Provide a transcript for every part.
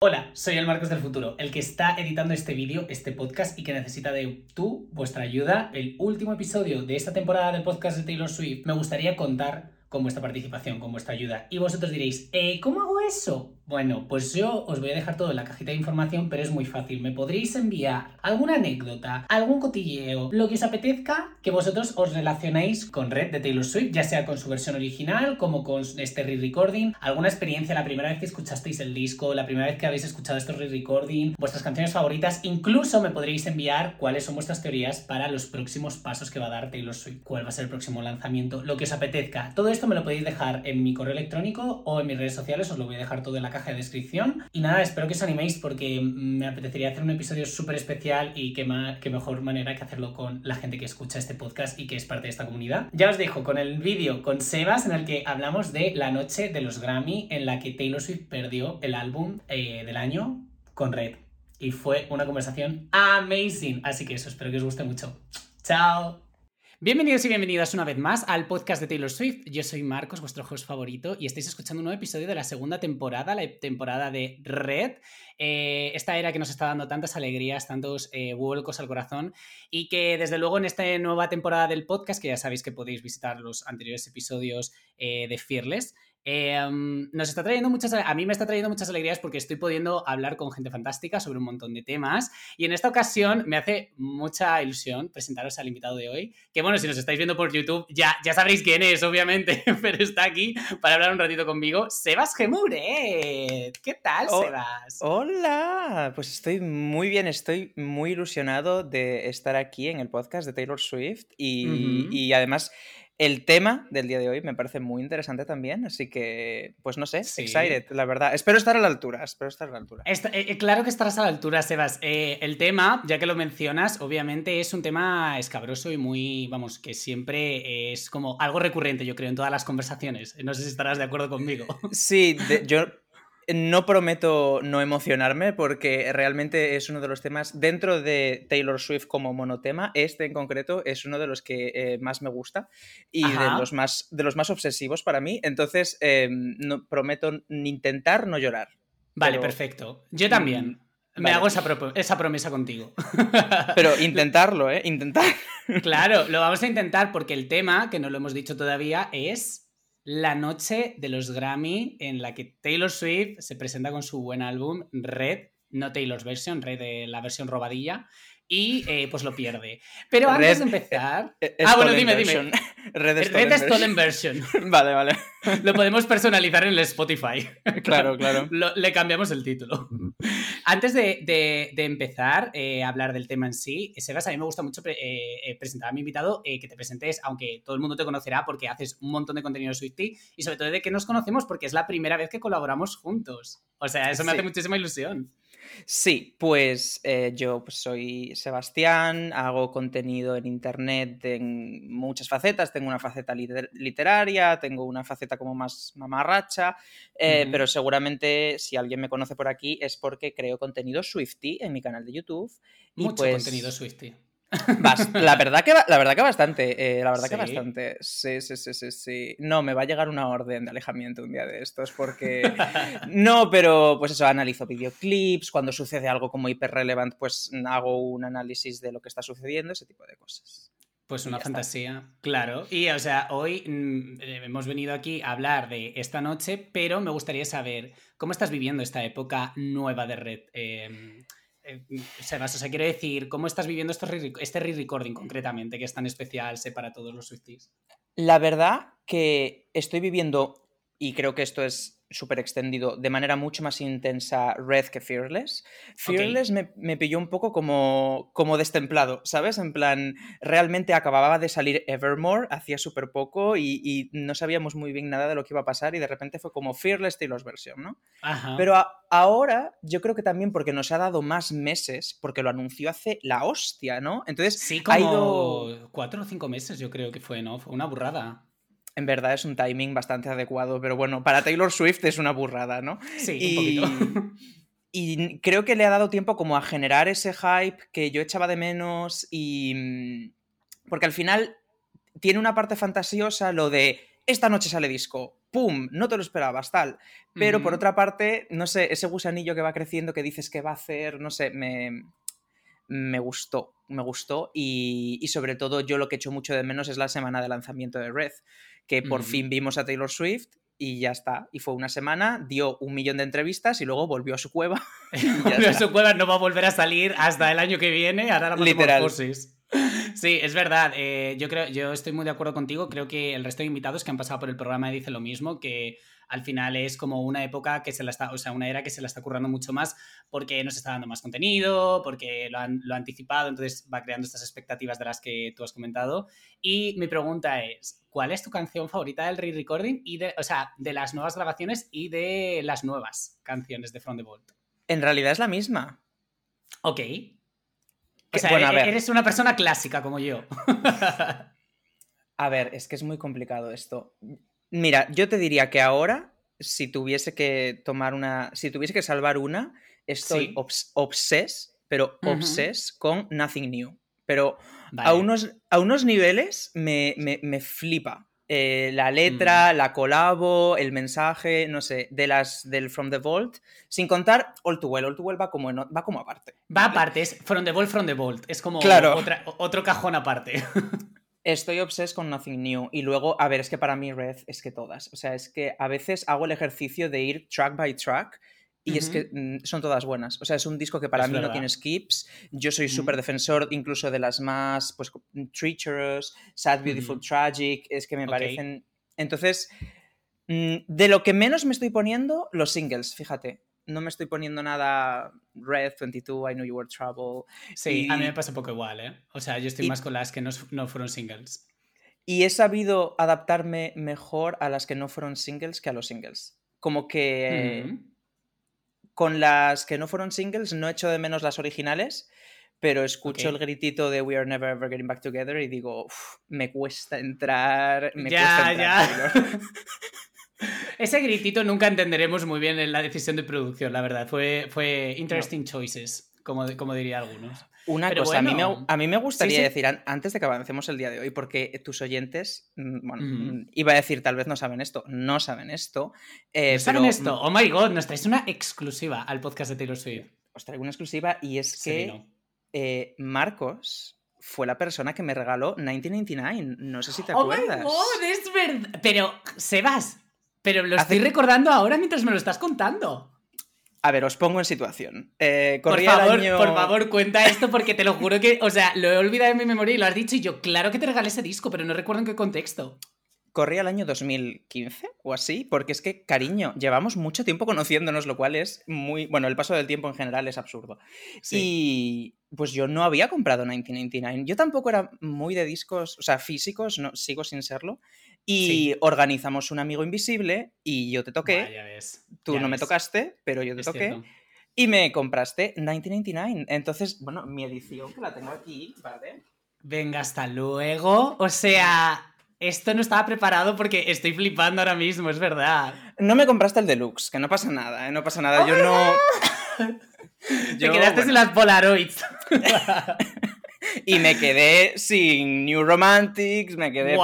Hola, soy el Marcos del Futuro, el que está editando este vídeo, este podcast y que necesita de tu, vuestra ayuda. El último episodio de esta temporada del podcast de Taylor Swift me gustaría contar con vuestra participación, con vuestra ayuda. Y vosotros diréis, eh, ¿cómo hago eso? Bueno, pues yo os voy a dejar todo en la cajita de información, pero es muy fácil. Me podréis enviar alguna anécdota, algún cotilleo, lo que os apetezca, que vosotros os relacionéis con Red de Taylor Swift, ya sea con su versión original, como con este re-recording, alguna experiencia, la primera vez que escuchasteis el disco, la primera vez que habéis escuchado estos re-recording, vuestras canciones favoritas, incluso me podréis enviar cuáles son vuestras teorías para los próximos pasos que va a dar Taylor Swift, cuál va a ser el próximo lanzamiento, lo que os apetezca. Todo esto me lo podéis dejar en mi correo electrónico o en mis redes sociales, os lo voy a dejar todo en la de descripción. Y nada, espero que os animéis porque me apetecería hacer un episodio súper especial y qué, qué mejor manera que hacerlo con la gente que escucha este podcast y que es parte de esta comunidad. Ya os dejo con el vídeo con Sebas en el que hablamos de la noche de los Grammy en la que Taylor Swift perdió el álbum eh, del año con Red. Y fue una conversación amazing. Así que eso, espero que os guste mucho. Chao. Bienvenidos y bienvenidas una vez más al podcast de Taylor Swift. Yo soy Marcos, vuestro host favorito, y estáis escuchando un nuevo episodio de la segunda temporada, la temporada de Red. Eh, esta era que nos está dando tantas alegrías, tantos eh, vuelcos al corazón, y que desde luego en esta nueva temporada del podcast, que ya sabéis que podéis visitar los anteriores episodios eh, de Fearless, Em, nos está trayendo muchas, a mí me está trayendo muchas alegrías porque estoy pudiendo hablar con gente fantástica sobre un montón de temas y en esta ocasión me hace mucha ilusión presentaros al invitado de hoy, que bueno, si nos estáis viendo por YouTube ya, ya sabréis quién es, obviamente, pero está aquí para hablar un ratito conmigo, Sebas Gemuret. ¿Qué tal, Sebas? Hola, pues estoy muy bien, estoy muy ilusionado de estar aquí en el podcast de Taylor Swift y, y además el tema del día de hoy me parece muy interesante también, así que, pues no sé, excited, la verdad. Espero estar a la altura, espero estar a la altura. Eh, eh, claro que estarás a la altura, Sebas. Eh, el tema, ya que lo mencionas, obviamente es un tema escabroso y muy, vamos, que siempre es como algo recurrente, yo creo, en todas las conversaciones. No sé si estarás de acuerdo conmigo. Sí, yo no prometo no emocionarme porque realmente es uno de los temas dentro de Taylor Swift como monotema. Este en concreto es uno de los que eh, más me gusta y de los, más, de los más obsesivos para mí. Entonces, em, no, prometo intentar no llorar. Vale, perfecto. Yo también. Mm, me hago esa, esa, promesa contigo. Pero intentarlo, ¿eh? Intentar. Claro, lo vamos a intentar porque el tema, que no lo hemos dicho todavía, es la noche de los Grammy en la que Taylor Swift se presenta con su buen álbum Red, no Taylor's version, Red de la versión robadilla, y eh, pues lo pierde. Pero antes de empezar... Eh, eh, ah, bueno, dime, dime. Red, Stolen, version. vale, vale. Lo podemos personalizar en el Spotify. Claro, claro. le cambiamos el título. Antes de, empezar a hablar del tema en sí, Sebas, a mí me gusta mucho presentar a mi invitado, que te presentes, aunque todo el mundo te conocerá porque haces un montón de contenido Swifty y sobre todo de que nos conocemos porque es la primera vez que colaboramos juntos. O sea, eso me hace muchísima ilusión. Sí, pues eh, yo pues, soy Sebastián, hago contenido en internet en muchas facetas. Tengo una faceta literaria, tengo una faceta como más mamarracha, eh, pero seguramente si alguien me conoce por aquí es porque creo contenido Swifty en mi canal de YouTube. Mucho pues contenido Swifty. La verdad que, la verdad que bastante, eh, la verdad que bastante. Sí, sí, sí, sí, sí. No, me va a llegar una orden de alejamiento un día de estos porque... no, pero pues eso, analizo videoclips, cuando sucede algo como hiper relevant, pues hago un análisis de lo que está sucediendo, ese tipo de cosas. Pues una fantasía, claro. Y o sea, hoy mm, hemos venido aquí a hablar de esta noche, pero me gustaría saber cómo estás viviendo esta época nueva de red. Em, eh, Sebas, o sea, quiero decir, ¿cómo estás viviendo este re-recording concretamente, que es tan especial, sé, para todos los Swifties? La verdad que estoy viviendo, y creo que esto es súper extendido, de manera mucho más intensa Red que Fearless. Fearless me, pilló un poco como, como destemplado, ¿sabes? En plan, realmente acababa de salir Evermore, hacía súper poco y, no sabíamos muy bien nada de lo que iba a pasar y de repente fue como Fearless Taylor's version, ¿no? Pero ahora yo creo que también porque nos ha dado más meses, porque lo anunció hace la hostia, ¿no? Entonces, sí, como ha ido... cuatro o cinco meses yo creo que fue, ¿no? Fue una burrada en verdad es un timing bastante adecuado, pero bueno, para Taylor Swift es una burrada, ¿no? Sí, y, un poquito. Y creo que le ha dado tiempo como a generar ese hype que yo echaba de menos y... Mm, porque al final tiene una parte fantasiosa lo de esta noche sale disco, ¡pum! No te lo esperabas, tal. Pero por otra parte, no sé, ese gusanillo que va creciendo, que dices que va a hacer, no sé, me, me gustó, me gustó. Y, sobre todo, yo lo que echo mucho de menos es la semana de lanzamiento de Red, que por fin vimos a Taylor Swift y ya está. Y fue una semana, dio un millón de entrevistas y luego volvió a su cueva. volvió a su cueva, no va a volver a salir hasta el año que viene, hará la Literal. Sí, es verdad. Eh, yo creo, yo estoy muy de acuerdo contigo. Creo que el resto de invitados que han pasado por el programa dicen lo mismo, que al final es como una época que se la está, o sea, una era que se la está currando mucho más porque nos está dando más contenido, porque lo, han, lo ha anticipado, entonces va creando estas expectativas de las que tú has comentado. Y mi pregunta es, ¿cuál es tu canción favorita del re-recording? Y de, o sea, de las nuevas grabaciones y de las nuevas canciones de From the Vault. En realidad es la misma. Ok. O sea, eres una persona clásica como yo. a ver, es que es muy complicado esto. Mira, yo te diría que ahora, si tuviese que tomar una. Si tuviese que salvar una, estoy obses, pero obses con Nothing New. Pero a, unos, a unos niveles me, flipa. Eh, la letra, la colabo, el mensaje, no sé, de las del From the Vault, sin contar All Too Well. All Too Well va como, va como aparte. Va aparte, es From the Vault, From the Vault. Es como otro cajón aparte. Estoy obses con Nothing New. Y luego, a ver, es que para mí Red es que todas. O sea, es que a veces hago el ejercicio de ir track by track. Y es que mm, son todas buenas. O sea, es un disco que para mí no tiene skips. Yo soy súper defensor incluso de las más, pues, Treacherous, Sad, Beautiful, Tragic. Es que me parecen... Entonces, mm, de lo que menos me estoy poniendo, los singles, fíjate no me estoy poniendo nada Red 22, I Know You Were Trouble. Sí, a mí me pasa un poco igual, ¿eh? O sea, yo estoy más con las que no, fueron singles. Y he sabido adaptarme mejor a las que no fueron singles que a los singles. Como que con las que no fueron singles no echo de menos las originales, pero escucho el gritito de We Are Never Ever Getting Back Together y digo, me cuesta entrar, me cuesta entrar. Ya. Ese gritito nunca entenderemos muy bien en la decisión de producción, la verdad. Fue, fue interesting choices, como, como diría algunos. Una cosa, a, mí me, a, mí me, gustaría decir, antes de que avancemos el día de hoy, porque tus oyentes, mm, bueno, mm, iba a decir, tal vez no saben esto, no saben esto. Eh, ¿No saben esto? Oh my god, nos traes una exclusiva al podcast de Taylor Swift. Os traigo una exclusiva y es que eh, Marcos fue la persona que me regaló 1999. No sé si te acuerdas. Oh my god, es verdad. Pero, Sebas, pero lo estoy recordando ahora mientras me lo estás contando. A ver, os pongo en situación. Eh, por, favor, por favor, cuenta esto porque te lo juro que, o sea, lo he olvidado en mi memoria y lo has dicho y yo, claro que te regalé ese disco, pero no recuerdo en qué contexto. Corría el año 2015 o así, porque es que, cariño, llevamos mucho tiempo conociéndonos, lo cual es muy. Bueno, el paso del tiempo en general es absurdo. Y pues yo no había comprado 1999. Yo tampoco era muy de discos, o sea, físicos, no, sigo sin serlo. Y organizamos un amigo invisible y yo te toqué. Tú no me tocaste, pero yo te toqué. Y me compraste 1999. Entonces, bueno, mi edición que la tengo aquí, ¿vale? Venga, hasta luego. O sea, esto no estaba preparado porque estoy flipando ahora mismo, es verdad. No me compraste el deluxe, que no pasa nada, ¿eh? No pasa nada. Yo no. Te quedaste sin las Polaroids. y me quedé sin New Romantics, me quedé.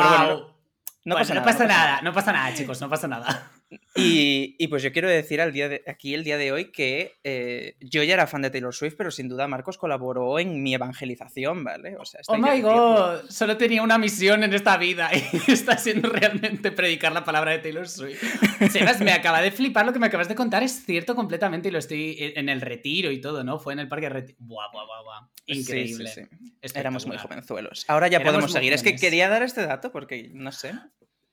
No, pasa, nada, no pasa nada, no pasa nada, chicos, no pasa nada. Y, pues yo quiero decir al día de, aquí el día de hoy que eh, yo ya era fan de Taylor Swift, pero sin duda Marcos colaboró en mi evangelización, ¿vale? O sea, oh my god, solo tenía una misión en esta vida y está siendo realmente predicar la palabra de Taylor Swift. Sebas, me acaba de flipar lo que me acabas de contar, es cierto completamente y lo estoy en el retiro y todo, ¿no? Fue en el parque de retiro. Buah, buah, buah, buah. Increíble. Sí, Éramos muy jovenzuelos. Ahora ya podemos seguir. Es que quería dar este dato porque, no sé.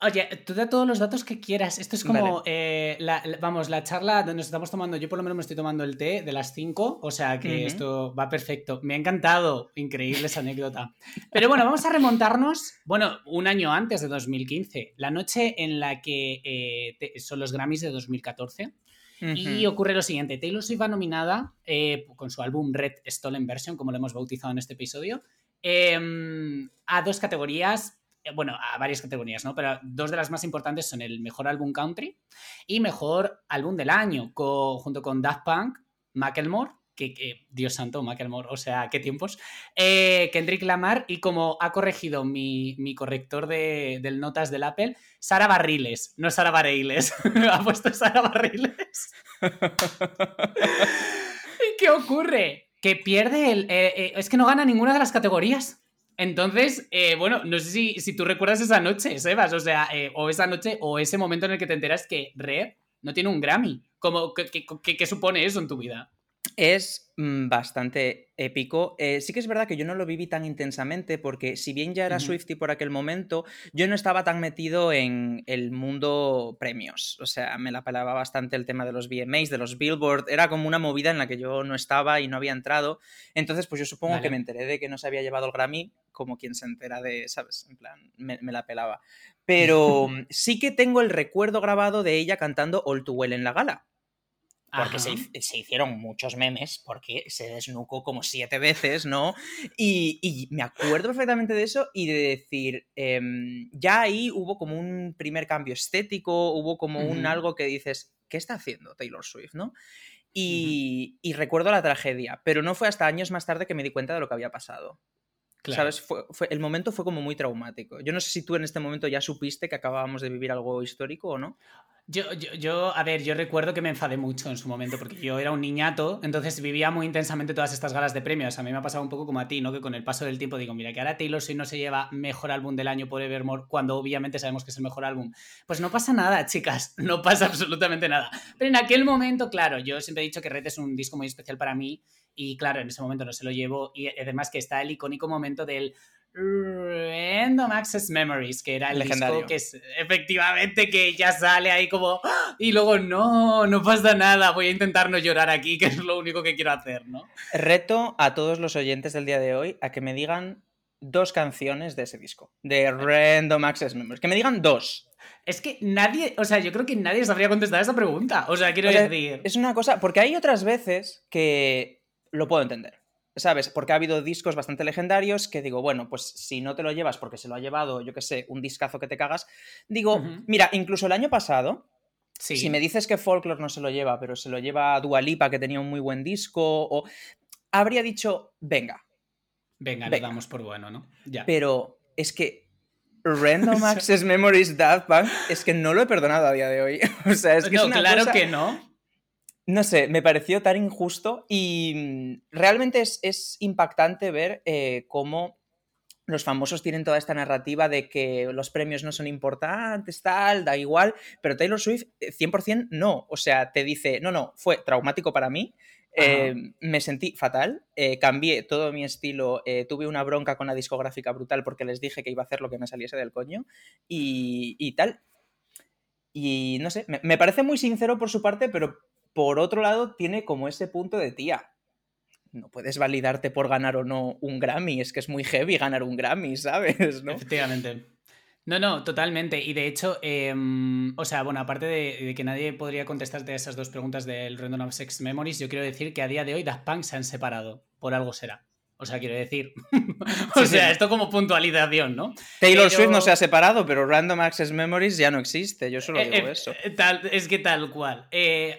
Oye, tú da todos los datos que quieras. Esto es como, eh, la, vamos, la charla donde nos estamos tomando, yo por lo menos me estoy tomando el té de las 5, o sea que esto va perfecto. Me ha encantado, increíble esa anécdota. Pero bueno, vamos a remontarnos, bueno, un año antes de 2015, la noche en la que eh, son los Grammys de 2014. Y ocurre lo siguiente, Taylor Swift va nominada eh, con su álbum Red Stolen Version, como lo hemos bautizado en este episodio, em, a dos categorías bueno, a varias categorías, ¿no? Pero dos de las más importantes son el mejor álbum country y mejor álbum del año, junto con Daft Punk, Macklemore, que, Dios santo, Macklemore, o sea, qué tiempos. Eh, Kendrick Lamar y como ha corregido mi, corrector de, del notas del Apple, Sara Barriles, no Sara Barriles, ha puesto Sara Barriles. ¿Y qué ocurre? Que pierde el... Eh, eh, es que no gana ninguna de las categorías. Entonces, eh, bueno, no sé si, si, tú recuerdas esa noche, Sebas, o sea, eh, o esa noche o ese momento en el que te enteras que Red no tiene un Grammy. ¿Cómo, qué, supone eso en tu vida? Es mm, bastante épico. Eh, sí que es verdad que yo no lo viví tan intensamente porque si bien ya era Swifty por aquel momento, yo no estaba tan metido en el mundo premios. O sea, me la pelaba bastante el tema de los VMAs, de los Billboard. Era como una movida en la que yo no estaba y no había entrado. Entonces, pues yo supongo que me enteré de que no se había llevado el Grammy como quien se entera de, ¿sabes? En plan, me, la pelaba. Pero sí que tengo el recuerdo grabado de ella cantando All Too Well en la gala. Porque se, hicieron muchos memes, porque se desnucó como siete veces, ¿no? Y, me acuerdo perfectamente de eso y de decir, em, ya ahí hubo como un primer cambio estético, hubo como un algo que dices, ¿qué está haciendo Taylor Swift, no? Y, y, recuerdo la tragedia, pero no fue hasta años más tarde que me di cuenta de lo que había pasado. ¿Sabes? Fue, el momento fue como muy traumático. Yo no sé si tú en este momento ya supiste que acabábamos de vivir algo histórico o no. Yo, yo, a ver, yo recuerdo que me enfadé mucho en su momento porque yo era un niñato, entonces vivía muy intensamente todas estas galas de premios. A mí me ha pasado un poco como a ti, ¿no? Que con el paso del tiempo digo, mira, que ahora Taylor Swift no se lleva mejor álbum del año por Evermore cuando obviamente sabemos que es el mejor álbum. Pues no pasa nada, chicas, no pasa absolutamente nada. Pero en aquel momento, claro, yo siempre he dicho que Red es un disco muy especial para mí y claro, en ese momento no se lo llevo y además que está el icónico momento del Random Access Memories, que era el Legendario. disco que es efectivamente que ya sale ahí como ¡ah! y luego no, no pasa nada, voy a intentar no llorar aquí, que es lo único que quiero hacer, ¿no? Reto a todos los oyentes del día de hoy a que me digan dos canciones de ese disco, de Random Access Memories, que me digan dos. Es que nadie, o sea, yo creo que nadie sabría contestar esa pregunta. O sea, quiero decir. Es una cosa, porque hay otras veces que lo puedo entender. ¿Sabes? Porque ha habido discos bastante legendarios que digo, bueno, pues si no te lo llevas porque se lo ha llevado, yo qué sé, un discazo que te cagas. Digo, mira, incluso el año pasado, si me dices que Folklore no se lo lleva, pero se lo lleva Dualipa, que tenía un muy buen disco, o habría dicho, venga. Venga, le damos por bueno, ¿no? Ya. Pero es que Random Access Memories Daft Punk es que no lo he perdonado a día de hoy. o sea, es que es una claro que no. No sé, me pareció tan injusto y mm, realmente es, impactante ver eh, cómo los famosos tienen toda esta narrativa de que los premios no son importantes, tal, da igual, pero Taylor Swift 100% eh, no, o sea, te dice, no, no, fue traumático para mí, eh, me sentí fatal, cambié todo mi estilo, tuve una bronca con la discográfica brutal porque les dije que iba a hacer lo que me saliese del coño y, tal. Y no sé, me, parece muy sincero por su parte, pero por otro lado, tiene como ese punto de tía. No puedes validarte por ganar o no un Grammy, es que es muy heavy ganar un Grammy, ¿sabes? ¿No? Efectivamente. No, no, totalmente. Y de hecho, em, o sea, bueno, aparte de, que nadie podría contestarte esas dos preguntas del Random of Sex Memories, yo quiero decir que a día de hoy Daft Punk se han separado. Por algo será. O sea, quiero decir. o sea, esto como puntualización, ¿no? Taylor Swift no se ha separado, pero Random Access Memories ya no existe. Yo solo eh, digo eh, eso. Eh, tal, es que tal cual.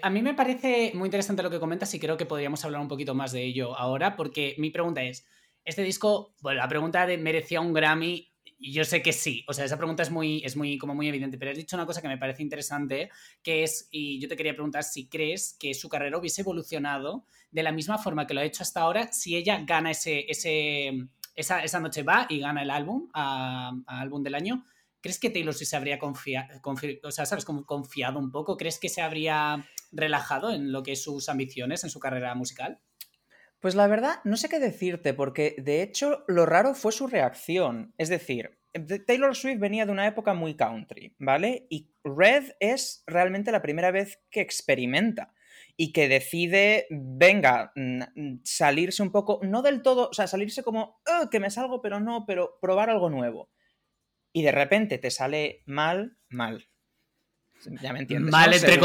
a mí me parece muy interesante lo que comentas y creo que podríamos hablar un poquito más de ello ahora, porque mi pregunta es: ¿este disco, bueno, la pregunta de merecía un Grammy? Y yo sé que sí, o sea, esa pregunta es muy, es muy, como muy evidente, pero has dicho una cosa que me parece interesante, que es, y yo te quería preguntar si crees que su carrera hubiese evolucionado de la misma forma que lo ha hecho hasta ahora si ella gana ese, ese, esa, esa noche va y gana el álbum, a, álbum del año. ¿Crees que Taylor sí se habría confiado, o sea, ¿sabes? Confiado un poco? ¿Crees que se habría relajado en lo que es sus ambiciones en su carrera musical? Pues la verdad, no sé qué decirte, porque de hecho lo raro fue su reacción. Es decir, Taylor Swift venía de una época muy country, ¿vale? Y Red es realmente la primera vez que experimenta y que decide, venga, salirse un poco, no del todo, o sea, salirse como, que me salgo, pero no, pero probar algo nuevo. Y de repente te sale mal, mal. Ya me entiendes. Mal, entre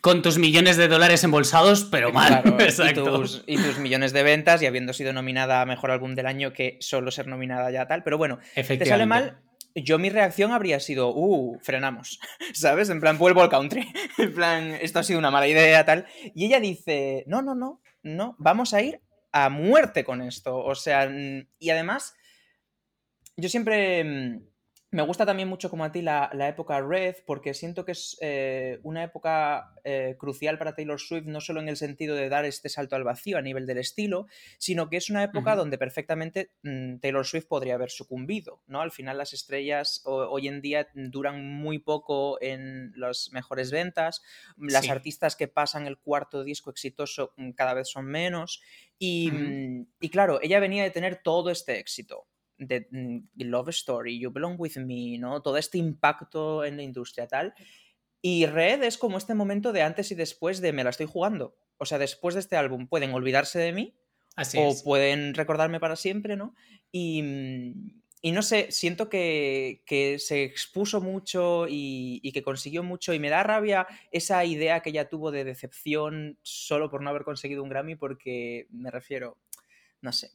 con tus millones de dólares embolsados, pero mal. Exacto. Y, tus, millones de ventas y habiendo sido nominada a Mejor Álbum del Año, que solo ser nominada ya tal. Pero bueno, te sale mal yo mi reacción habría sido, uh, frenamos, ¿sabes? En plan, vuelvo al country. en plan, esto ha sido una mala idea, tal. Y ella dice, no, no, no, no, vamos a ir a muerte con esto. O sea, y además, yo siempre mm, me gusta también mucho como a ti la, época Red, porque siento que es eh, una época eh, crucial para Taylor Swift, no solo en el sentido de dar este salto al vacío a nivel del estilo, sino que es una época donde perfectamente mm, Taylor Swift podría haber sucumbido, ¿no? Al final las estrellas hoy en día duran muy poco en las mejores ventas, las artistas que pasan el cuarto disco exitoso mm, cada vez son menos, y, y claro, ella venía de tener todo este éxito de mm, Love Story, You Belong With Me, ¿no? Todo este impacto en la industria tal. Y Red es como este momento de antes y después de me la estoy jugando. O sea, después de este álbum pueden olvidarse de mí o pueden recordarme para siempre, ¿no? Y, y no sé, siento que, que se expuso mucho y, y, que consiguió mucho y me da rabia esa idea que ella tuvo de decepción solo por no haber conseguido un Grammy porque me refiero, no sé,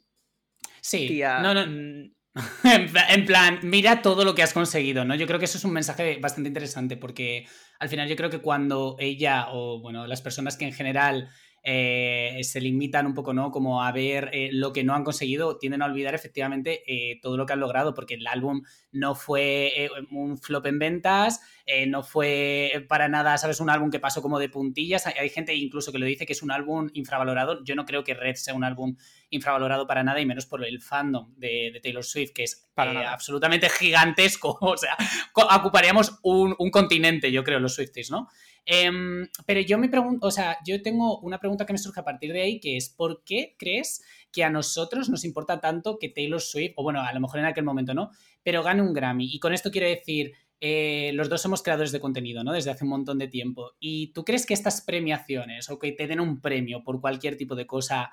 Sí, no, no. En plan, mira todo lo que has conseguido, ¿no? Yo creo que eso es un mensaje bastante interesante porque al final yo creo que cuando ella o, bueno, las personas que en general eh, se limitan un poco, ¿no? Como a ver eh, lo que no han conseguido, tienden a olvidar efectivamente eh, todo lo que han logrado, porque el álbum no fue un flop en ventas, no fue para nada, ¿sabes? Un álbum que pasó como de puntillas. Hay, gente incluso que lo dice que es un álbum infravalorado. Yo no creo que Red sea un álbum infravalorado para nada, y menos por el fandom de, Taylor Swift, que es absolutamente gigantesco. O sea, ocuparíamos un, un continente, yo creo, los Swifties, ¿no? Em, pero yo me pregunto, o sea, yo tengo una pregunta que me surge a partir de ahí, que es, ¿por qué crees que a nosotros nos importa tanto que Taylor Swift, o bueno, a lo mejor en aquel momento no, pero gane un Grammy? Y con esto quiero decir, eh, los dos somos creadores de contenido, ¿no? Desde hace un montón de tiempo. ¿Y tú crees que estas premiaciones o que te den un premio por cualquier tipo de cosa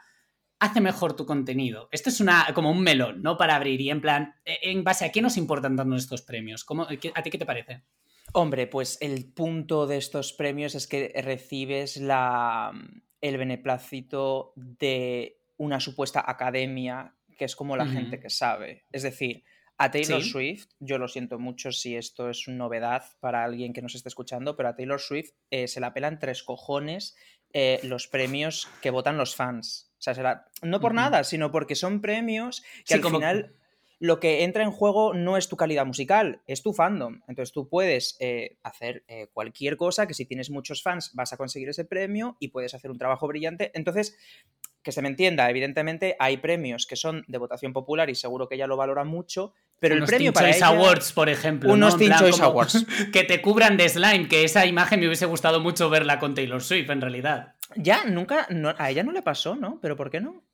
hace mejor tu contenido? Esto es una, como un melón, ¿no? Para abrir y en plan, ¿e, ¿en base a qué nos importan darnos estos premios? ¿Cómo, ¿A ti qué te parece? Hombre, pues el punto de estos premios es que recibes la, el beneplácito de una supuesta academia que es como la gente que sabe. Es decir, a Taylor Swift, yo lo siento mucho si esto es una novedad para alguien que nos esté escuchando, pero a Taylor Swift eh, se la pelan tres cojones eh, los premios que votan los fans. O sea, no por nada, sino porque son premios que al final lo que entra en juego no es tu calidad musical, es tu fandom. Entonces tú puedes eh, hacer eh, cualquier cosa que si tienes muchos fans vas a conseguir ese premio y puedes hacer un trabajo brillante. Entonces, que se me entienda, evidentemente hay premios que son de votación popular y seguro que ella lo valora mucho, pero el premio para Choice Awards, por ejemplo. Unos Teen Choice Awards. Que te cubran de slime, que esa imagen me hubiese gustado mucho verla con Taylor Swift, en realidad. Ya, nunca, a ella no le pasó, ¿no? ¿Pero por qué no?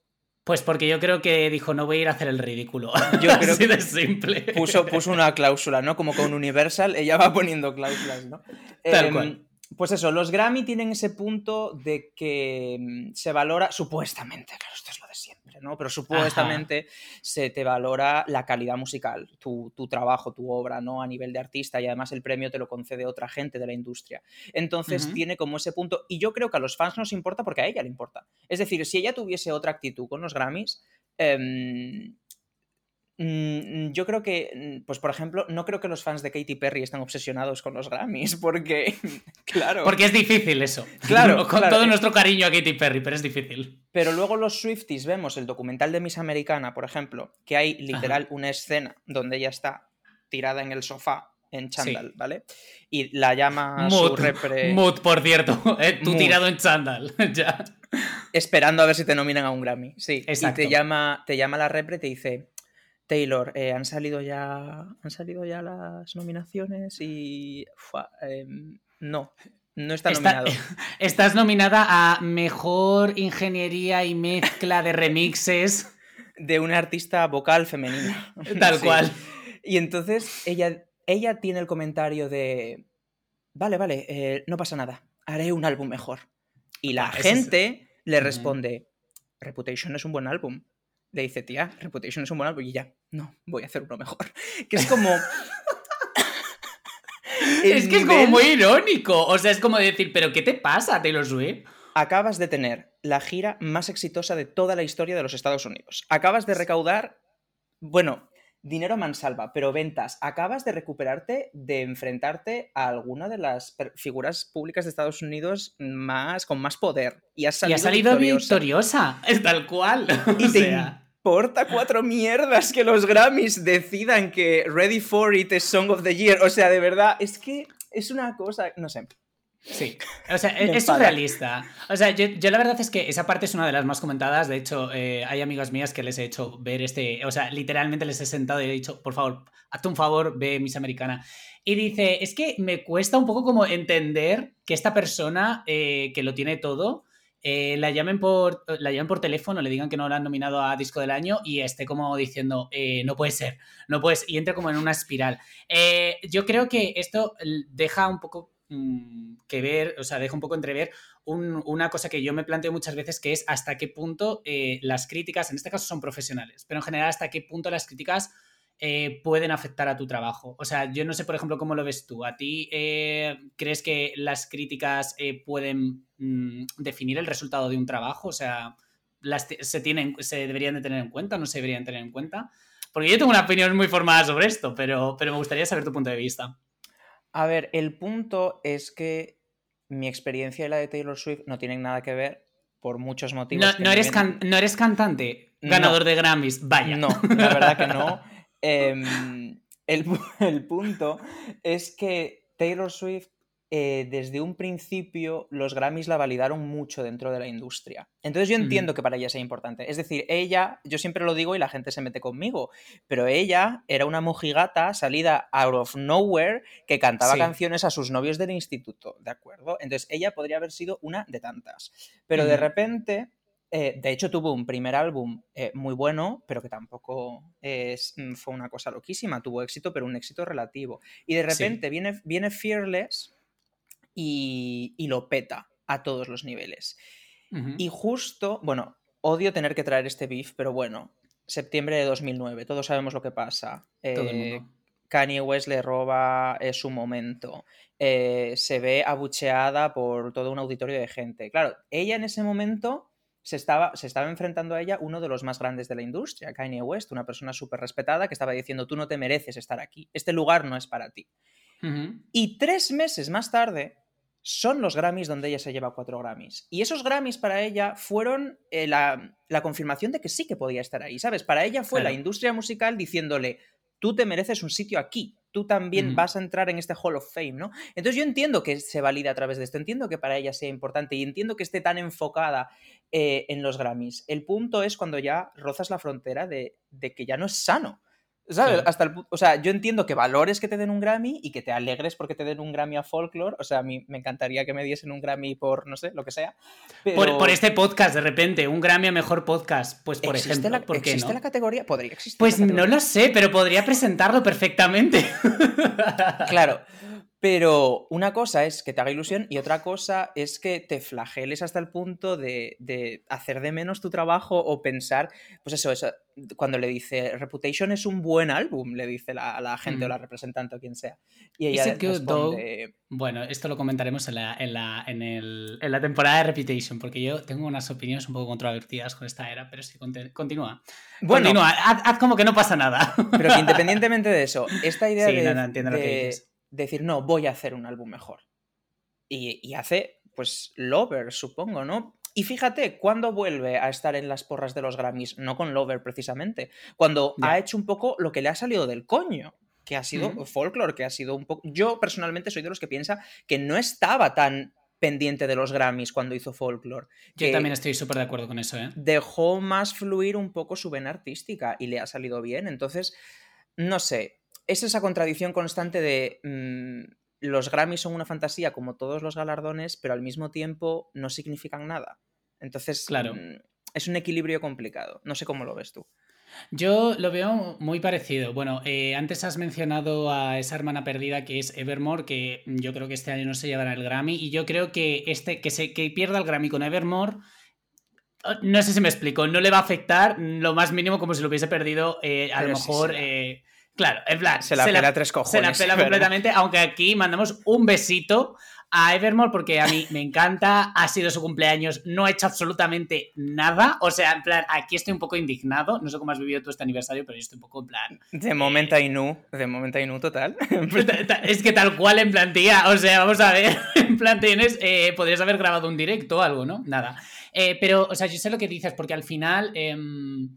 Pues porque yo creo que dijo, no voy a ir a hacer el ridículo. Yo creo Así que de simple. Puso, puso una cláusula, ¿no? Como con Universal, ella va poniendo cláusulas, ¿no? Tal em, cual. Pues eso, los Grammy tienen ese punto de que mm, se valora, supuestamente, claro, esto es ¿no? Pero supuestamente se te valora la calidad musical, tu, trabajo, tu obra, ¿no? A nivel de artista y además el premio te lo concede otra gente de la industria. Entonces tiene como ese punto y yo creo que a los fans nos importa porque a ella le importa. Es decir, si ella tuviese otra actitud con los Grammys, em, yo creo que, mm, pues por ejemplo, no creo que los fans de Katy Perry estén obsesionados con los Grammys, porque, claro. Porque es difícil eso. Claro. con todo nuestro cariño a Katy Perry, pero es difícil. Pero luego los Swifties vemos el documental de Miss Americana, por ejemplo, que hay literal una escena donde ella está tirada en el sofá en chándal, ¿vale? Y la llama su repre... Mood, por cierto. Eh, tú tirado en chándal, ya. Esperando a ver si te nominan a un Grammy, sí. Exacto. Y te llama, te llama la repre y te dice Taylor, eh, han salido ya. Han salido ya las nominaciones y. Em, no. No está nominado. estás nominada a Mejor Ingeniería y Mezcla de Remixes. De una artista vocal femenina. Tal cual. Y entonces ella, ella tiene el comentario de. Vale, vale, eh, no pasa nada. Haré un álbum mejor. Y la ah, gente le responde: Reputation es un buen álbum le dice, tía, Reputation es un buen álbum y ya, no, voy a hacer uno mejor. Que es como... es que es como muy irónico. O sea, es como decir, ¿pero qué te pasa, Taylor Swift? Acabas de tener la gira más exitosa de toda la historia de los Estados Unidos. Acabas de recaudar, bueno, dinero mansalva, pero ventas, acabas de recuperarte de enfrentarte a alguna de las figuras públicas de Estados Unidos más con más poder y has salido, y salido victoriosa. Es tal cual. Y te importa cuatro mierdas que los Grammys decidan que Ready for It es Song of the Year. O sea, de verdad, es que es una cosa, no sé. Sí, o sea, es surrealista. O sea, yo, la verdad es que esa parte es una de las más comentadas. De hecho, eh, hay amigas mías que les he hecho ver este. O sea, literalmente les he sentado y he dicho, por favor, hazte un favor, ve Miss Americana. Y dice, es que me cuesta un poco como entender que esta persona eh, que lo tiene todo. Eh, la, llamen por, la llamen por teléfono, le digan que no la han nominado a Disco del Año y esté como diciendo, no puede ser, no puedes, y entre como en una espiral. yo creo que esto deja un poco Mm, que ver, o sea, deja un poco entrever una cosa que yo me planteo muchas veces, que es hasta qué punto eh, las críticas, en este caso son profesionales, pero en general hasta qué punto las críticas eh, pueden afectar a tu trabajo. O sea, yo no sé, por ejemplo, cómo lo ves tú. ¿A ti eh, crees que las críticas pueden mm, definir el resultado de un trabajo? O sea, las se, tienen, ¿se deberían de tener en cuenta o no se deberían tener en cuenta? Porque yo tengo una opinión muy formada sobre esto, pero, pero me gustaría saber tu punto de vista. A ver, el punto es que mi experiencia y la de Taylor Swift no tienen nada que ver por muchos motivos. No, eres, no eres, cantante, ganador de Grammys, vaya. No, la verdad que no. Em, el, el punto es que Taylor Swift eh, desde un principio los Grammys la validaron mucho dentro de la industria. Entonces yo entiendo que para ella sea importante. Es decir, ella, yo siempre lo digo y la gente se mete conmigo, pero ella era una mojigata salida out of nowhere que cantaba canciones a sus novios del instituto, ¿de acuerdo? Entonces ella podría haber sido una de tantas. Pero de repente eh, de hecho, tuvo un primer álbum eh, muy bueno, pero que tampoco es, mm, fue una cosa loquísima. Tuvo éxito, pero un éxito relativo. Y de repente viene, viene Fearless y, lo peta a todos los niveles. Y justo, bueno, odio tener que traer este beef, pero bueno, septiembre de 2009, todos sabemos lo que pasa. Eh, Kanye West le roba eh, su momento. Eh, se ve abucheada por todo un auditorio de gente. Claro, ella en ese momento se estaba, se estaba enfrentando a ella uno de los más grandes de la industria, Kanye West, una persona súper respetada que estaba diciendo, tú no te mereces estar aquí, este lugar no es para ti. Y tres meses más tarde, son los Grammys donde ella se lleva cuatro Grammys. Y esos Grammys para ella fueron eh, la, confirmación de que sí que podía estar ahí, ¿sabes? Para ella fue la industria musical diciéndole, tú te mereces un sitio aquí, tú también vas a entrar en este Hall of Fame, ¿no? Entonces yo entiendo que se valida a través de esto, entiendo que para ella sea importante y entiendo que esté tan enfocada eh, en los Grammys. El punto es cuando ya rozas la frontera de, de que ya no es sano. Hasta el, o sea, yo entiendo que valores que te den un Grammy y que te alegres porque te den un Grammy a Folklore. O sea, a mí me encantaría que me diesen un Grammy por, no sé, lo que sea. Por, este podcast, de repente, un Grammy a mejor podcast. Pues, por ejemplo, la, ¿existe la categoría? Podría existir. Pues no lo sé, pero podría presentarlo perfectamente. claro. Pero una cosa es que te haga ilusión y otra cosa es que te flageles hasta el punto de, hacer de menos tu trabajo o pensar, pues eso, eso, cuando le dice Reputation es un buen álbum, le dice la, la gente o la representante o quien sea. Y ella responde... Bueno, esto lo comentaremos en la, en, la, en, el, en la temporada de Reputation, porque yo tengo unas opiniones un poco controvertidas con esta era, pero sí, continúa. Bueno, continúa, haz, como que no pasa nada. Pero que independientemente de eso, esta idea de, entiendo lo que dices decir, no, voy a hacer un álbum mejor. Y, hace, pues, Lover, supongo, ¿no? Y fíjate, cuando vuelve a estar en las porras de los Grammys, no con Lover precisamente, cuando ha hecho un poco lo que le ha salido del coño, que ha sido folklore, que ha sido un poco... Yo personalmente soy de los que piensa que no estaba tan pendiente de los Grammys cuando hizo folklore. Yo también estoy súper de acuerdo con eso, ¿eh? Dejó más fluir un poco su vena artística y le ha salido bien. Entonces, no sé, es esa contradicción constante de mm, los Grammys son una fantasía como todos los galardones, pero al mismo tiempo no significan nada. Entonces, claro. Mm, es un equilibrio complicado. No sé cómo lo ves tú. Yo lo veo muy parecido. Bueno, eh, antes has mencionado a esa hermana perdida que es Evermore, que yo creo que este año no se llevará el Grammy. Y yo creo que este, que se que pierda el Grammy con Evermore. Oh, no sé si me explico, no le va a afectar lo más mínimo como si lo hubiese perdido eh, a lo mejor eh, Claro, en plan. Se la pela tres cojones. Se la pela completamente, aunque aquí mandamos un besito a Evermore porque a mí me encanta, ha sido su cumpleaños, no ha hecho absolutamente nada, o sea, en plan, aquí estoy un poco indignado, no sé cómo has vivido tú este aniversario, pero yo estoy un poco en plan... De momento hay nu, de momento hay nu total. es que tal cual en plan, tía, o sea, vamos a ver, en plan tienes, eh, podrías haber grabado un directo o algo, ¿no? Nada. Eh, pero, o sea, yo sé lo que dices, porque al final, em,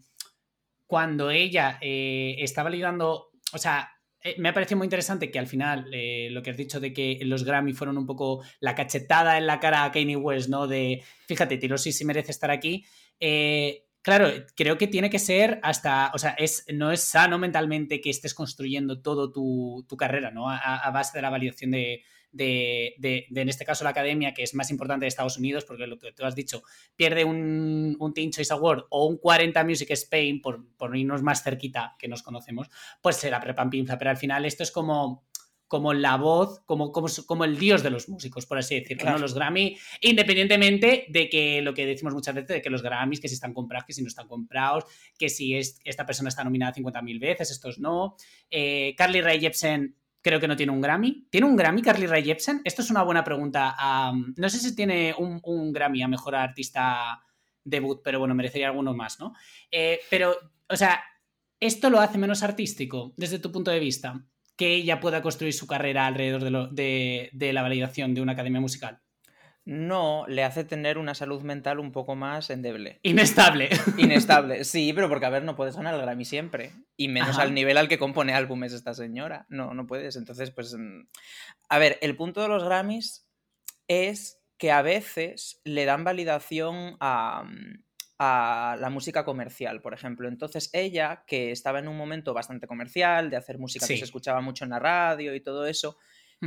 cuando ella eh, estaba ligando, o sea, eh, me ha parecido muy interesante que al final eh, lo que has dicho de que los Grammy fueron un poco la cachetada en la cara a Kanye West, ¿no? De, fíjate, Tiro sí merece estar aquí. Eh, claro, creo que tiene que ser hasta, o sea, es, no es sano mentalmente que estés construyendo todo tu, carrera, ¿no? a, base de la validación de, de, en este caso, la academia, que es más importante de Estados Unidos, porque lo que tú has dicho, pierde un, un Teen Choice Award o un 40 Music Spain, por, por irnos más cerquita que nos conocemos, pues será prepampinza. Pero al final esto es como como la voz, como, como, como, el dios de los músicos, por así decirlo, Los Grammy, independientemente de que lo que decimos muchas veces, de que los Grammys, que si están comprados, que si no están comprados, que si es, esta persona está nominada 50.000 veces, estos no. Eh, Carly Rae Jepsen creo que no tiene un Grammy. ¿Tiene un Grammy Carly Rae Jepsen? Esto es una buena pregunta. no sé si tiene un, Grammy a Mejor Artista Debut, pero bueno, merecería alguno más, ¿no? Eh, pero, o sea, ¿esto lo hace menos artístico desde tu punto de vista? Que ella pueda construir su carrera alrededor de la validación de una academia musical no le hace tener una salud mental un poco más endeble. Inestable. Inestable, sí, pero porque, a ver, no puedes ganar el Grammy siempre. Y menos al nivel al que compone álbumes esta señora. No, no puedes. Entonces, pues. Mm, a ver, el punto de los Grammys es que a veces le dan validación a, mm, a la música comercial, por ejemplo. Entonces ella, que estaba en un momento bastante comercial, de hacer música que se escuchaba mucho en la radio y todo eso,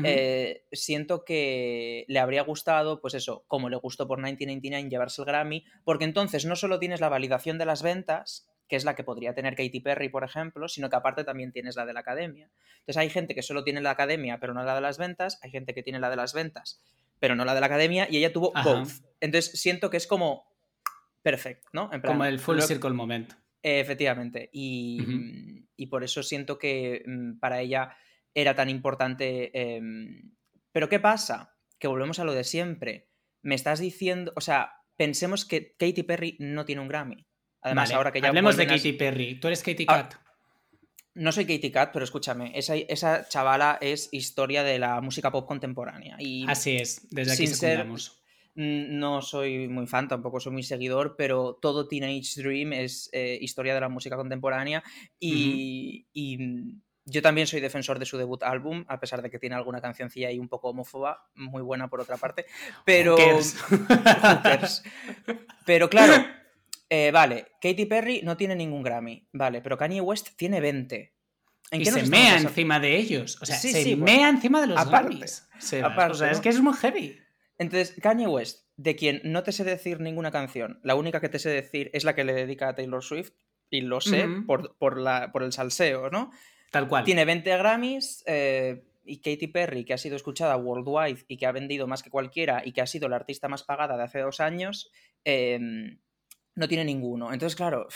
eh, siento que le habría gustado, pues eso, como le gustó por 1999 llevarse el Grammy, porque entonces no solo tienes la validación de las ventas, que es la que podría tener Katy Perry, por ejemplo, sino que aparte también tienes la de la academia. Entonces hay gente que solo tiene la academia, pero no la de las ventas, hay gente que tiene la de las ventas, pero no la de la academia, y ella tuvo both. Entonces siento que es como perfecto, ¿no? como el full circle moment. efectivamente. Y, y, por eso siento que mm, para ella era tan importante. Em, pero ¿qué pasa? Que volvemos a lo de siempre. Me estás diciendo, o sea, pensemos que Katy Perry no tiene un Grammy. Además, ahora que ya hablemos de Katy Perry. ¿Tú eres Katy ah, Cat? no soy Katy Cat, pero escúchame, esa, esa, chavala es historia de la música pop contemporánea. Y Así es, desde aquí secundamos. no soy muy fan, tampoco soy muy seguidor, pero todo Teenage Dream es eh, historia de la música contemporánea y, yo también soy defensor de su debut álbum, a pesar de que tiene alguna cancioncilla ahí un poco homófoba, muy buena por otra parte. Pero. pero claro, eh, vale, Katy Perry no tiene ningún Grammy, vale, pero Kanye West tiene 20. y se mea encima de ellos. O sea, se mea encima de los Grammys. o sea, es que es muy heavy. Entonces, Kanye West, de quien no te sé decir ninguna canción, la única que te sé decir es la que le dedica a Taylor Swift, y lo sé por, por, la, por el salseo, ¿no? Tal cual. Tiene 20 Grammys eh, y Katy Perry, que ha sido escuchada worldwide y que ha vendido más que cualquiera y que ha sido la artista más pagada de hace dos años, em, no tiene ninguno. Entonces, claro,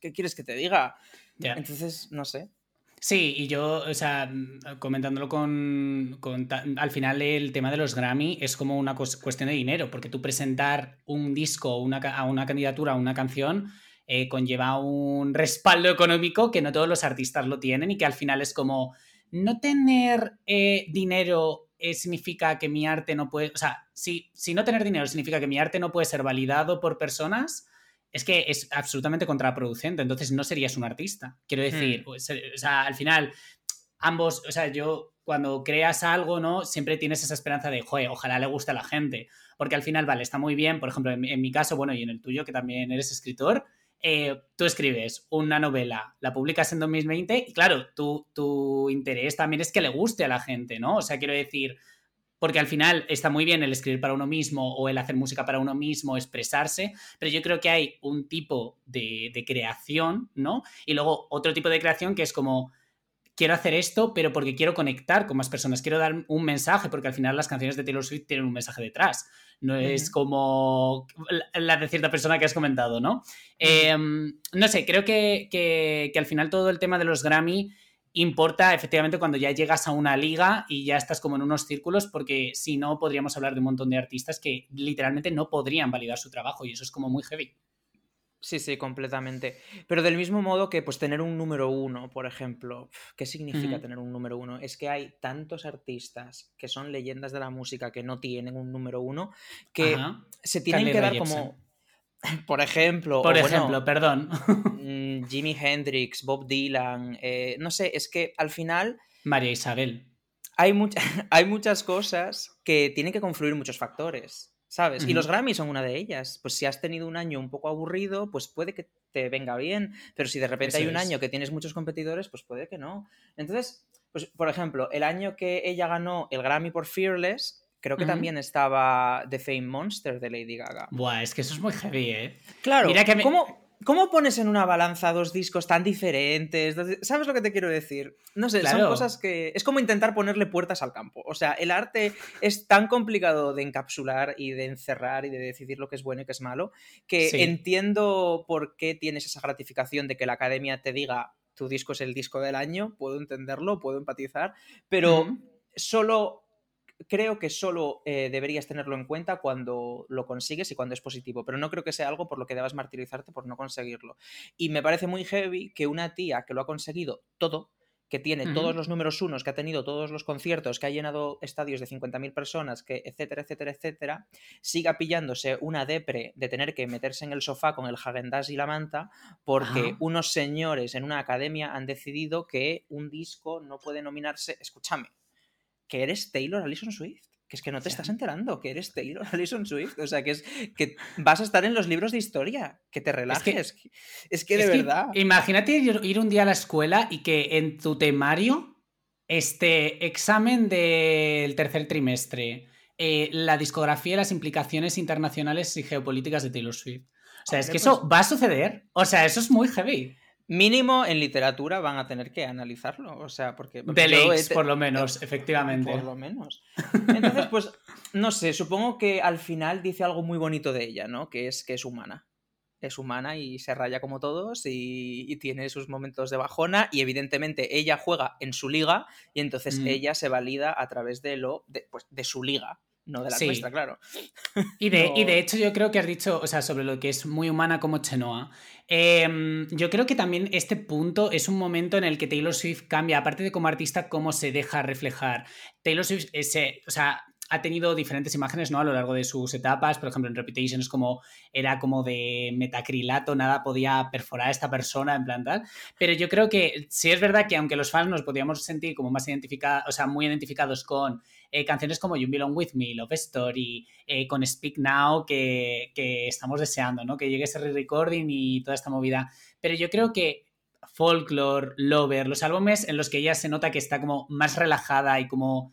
¿qué quieres que te diga? Entonces, no sé. Sí, y yo, o sea, comentándolo con, Al final el tema de los Grammy es como una cuestión de dinero, porque tú presentar un disco una, a una candidatura, a una canción, eh, conlleva un respaldo económico que no todos los artistas lo tienen y que al final es como no tener eh, dinero eh, significa que mi arte no puede, o sea, si, si no tener dinero significa que mi arte no puede ser validado por personas, es que es absolutamente contraproducente, entonces no serías un artista. Quiero decir, hmm. o sea, al final, ambos, o sea, yo cuando creas algo, ¿no? Siempre tienes esa esperanza de, joder, ojalá le guste a la gente, porque al final, vale, está muy bien, por ejemplo, en mi caso, bueno, y en el tuyo, que también eres escritor, eh, tú escribes una novela, la publicas en 2020 y claro, tu, tu interés también es que le guste a la gente, ¿no? O sea, quiero decir, porque al final está muy bien el escribir para uno mismo o el hacer música para uno mismo, expresarse, pero yo creo que hay un tipo de, de creación, ¿no? Y luego otro tipo de creación que es como quiero hacer esto, pero porque quiero conectar con más personas, quiero dar un mensaje, porque al final las canciones de Taylor Swift tienen un mensaje detrás. No es como la de cierta persona que has comentado, ¿no? Em, no sé, creo que, al final todo el tema de los Grammy importa efectivamente cuando ya llegas a una liga y ya estás como en unos círculos, porque si no podríamos hablar de un montón de artistas que literalmente no podrían validar su trabajo y eso es como muy heavy. Sí, sí, completamente. Pero del mismo modo que pues tener un número uno, por ejemplo, ¿qué significa tener un número uno? Es que hay tantos artistas que son leyendas de la música que no tienen un número uno que se tienen que dar como... Por ejemplo... Por ejemplo, perdón. Mm, Jimi Hendrix, Bob Dylan, eh, no sé, es que al final... María Isabel. Hay, hay muchas cosas que tienen que confluir muchos factores. ¿Sabes? Y los Grammys son una de ellas. Pues si has tenido un año un poco aburrido, pues puede que te venga bien, pero si de repente hay un año que tienes muchos competidores, pues puede que no. Entonces, pues por ejemplo, el año que ella ganó el Grammy por Fearless, creo que también estaba The Fame Monster de Lady Gaga. Buah, es que eso es muy heavy, ¿eh? Claro, Mira que ¿cómo, ¿Cómo pones en una balanza dos discos tan diferentes? ¿Sabes lo que te quiero decir? No sé, son cosas que. Es como intentar ponerle puertas al campo. O sea, el arte es tan complicado de encapsular y de encerrar y de decidir lo que es bueno y qué es malo, que entiendo por qué tienes esa gratificación de que la academia te diga tu disco es el disco del año, puedo entenderlo, puedo empatizar, pero solo creo que solo eh, deberías tenerlo en cuenta cuando lo consigues y cuando es positivo, pero no creo que sea algo por lo que debas martirizarte por no conseguirlo. Y me parece muy heavy que una tía que lo ha conseguido todo, que tiene todos los números unos, que ha tenido todos los conciertos, que ha llenado estadios de 50.000 personas, que etcétera, etcétera, etcétera, siga pillándose una depre de tener que meterse en el sofá con el Hagendas y la manta porque unos señores en una academia han decidido que un disco no puede nominarse, escúchame, que eres Taylor Allison Swift. Que es que no te estás enterando que eres Taylor Allison Swift. O sea, que es que vas a estar en los libros de historia. Que te relajes. Es que, de verdad. imagínate ir un día a la escuela y que en tu temario este examen del tercer trimestre, eh, la discografía y las implicaciones internacionales y geopolíticas de Taylor Swift. O sea, es que eso pues va a suceder. O sea, eso es muy heavy. Mínimo en literatura van a tener que analizarlo, o sea, porque... De por lo menos, efectivamente. Por lo menos. Entonces, pues, no sé, supongo que al final dice algo muy bonito de ella, ¿no? Que es que es humana. Es humana y se raya como todos y, tiene sus momentos de bajona y evidentemente ella juega en su liga y entonces mm. ella se valida a través de lo, de, pues, de su liga, no de la nuestra, claro. Y de, y de, hecho, yo creo que has dicho, o sea, sobre lo que es muy humana como Chenoa. Em, yo creo que también este punto es un momento en el que Taylor Swift cambia, aparte de como artista, cómo se deja reflejar. Taylor Swift, ese, o sea, ha tenido diferentes imágenes ¿no? a lo largo de sus etapas. Por ejemplo, en Reputation es como, era como de metacrilato, nada podía perforar a esta persona en plan tal. Pero yo creo que sí es verdad que aunque los fans nos podíamos sentir como más identificados, o sea, muy identificados con eh, canciones como You Belong With Me, Love Story, eh, con Speak Now, que, que, estamos deseando, ¿no? Que llegue ese re-recording y toda esta movida. Pero yo creo que Folklore, Lover, los álbumes en los que ella se nota que está como más relajada y como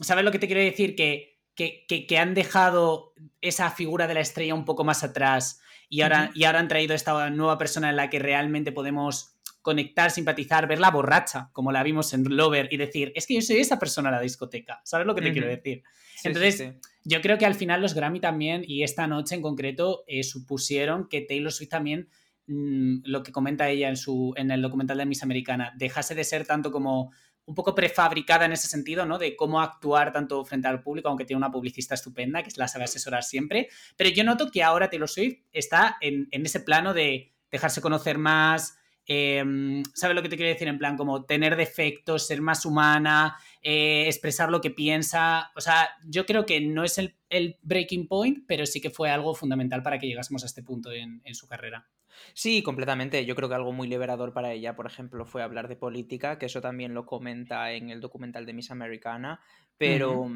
¿Sabes lo que te quiero decir? Que, que, han dejado esa figura de la estrella un poco más atrás y ahora, y ahora han traído esta nueva persona en la que realmente podemos conectar, simpatizar, verla borracha, como la vimos en Lover, y decir, es que yo soy esa persona en la discoteca. ¿Sabes lo que te quiero decir? Entonces, yo creo que al final los Grammy también, y esta noche en concreto, eh, supusieron que Taylor Swift también, mm, lo que comenta ella en, su, en el documental de Miss Americana, dejase de ser tanto como un poco prefabricada en ese sentido, ¿no? De cómo actuar tanto frente al público, aunque tiene una publicista estupenda que la sabe asesorar siempre. Pero yo noto que ahora Taylor Swift está en, ese plano de dejarse conocer más, eh, ¿sabes lo que te quiero decir? En plan, como tener defectos, ser más humana, eh, expresar lo que piensa. O sea, yo creo que no es el, breaking point, pero sí que fue algo fundamental para que llegásemos a este punto en su carrera. Sí, completamente. Yo creo que algo muy liberador para ella, por ejemplo, fue hablar de política, que eso también lo comenta en el documental de Miss Americana, pero,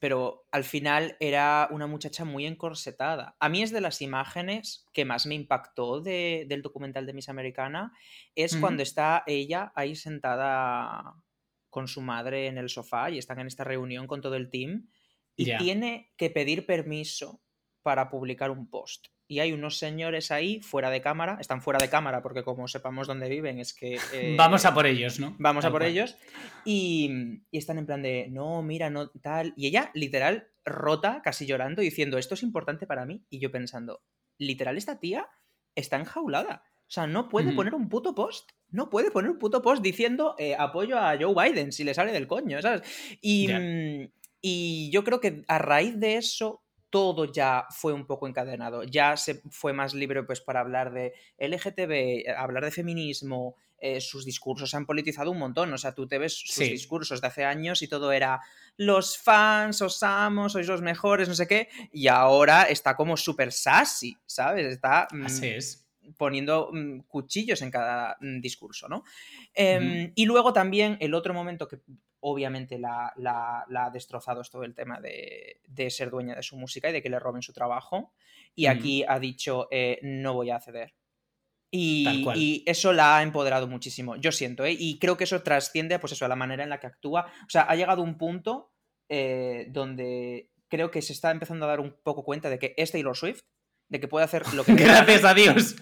pero al final era una muchacha muy encorsetada. A mí es de las imágenes que más me impactó del documental de Miss Americana, es cuando está ella ahí sentada con su madre en el sofá y están en esta reunión con todo el team y tiene que pedir permiso para publicar un post y hay unos señores ahí fuera de cámara, están fuera de cámara porque como sepamos dónde viven es que... Eh, vamos a por ellos, ¿no? Vamos a por ellos y, están en plan de, no, mira, no, tal. Y ella literal rota, casi llorando, diciendo, esto es importante para mí. Y yo pensando, literal esta tía está enjaulada. O sea, no puede poner un puto post. no puede poner un puto post diciendo eh, apoyo a Joe Biden si le sale del coño, ¿sabes? Y, mm, y yo creo que a raíz de eso todo ya fue un poco encadenado. Ya se fue más libre pues para hablar de LGTB, eh, hablar de feminismo, eh, sus discursos se han politizado un montón. O sea, tú te ves sus discursos de hace años y todo era los fans, os amo, sois los mejores, no sé qué. Y ahora está como súper sassy, ¿sabes? Está. Así mm, es poniendo mm, cuchillos en cada mm, discurso, ¿no? Em, y luego también el otro momento que obviamente la, ha destrozado es todo el tema de, ser dueña de su música y de que le roben su trabajo. Y aquí ha dicho, eh, no voy a ceder. Y, eso la ha empoderado muchísimo, yo siento, ¿eh? y creo que eso trasciende pues eso, a la manera en la que actúa. O sea, ha llegado un punto eh, donde creo que se está empezando a dar un poco cuenta de que es Taylor Swift, de que puede hacer lo que Gracias a Dios,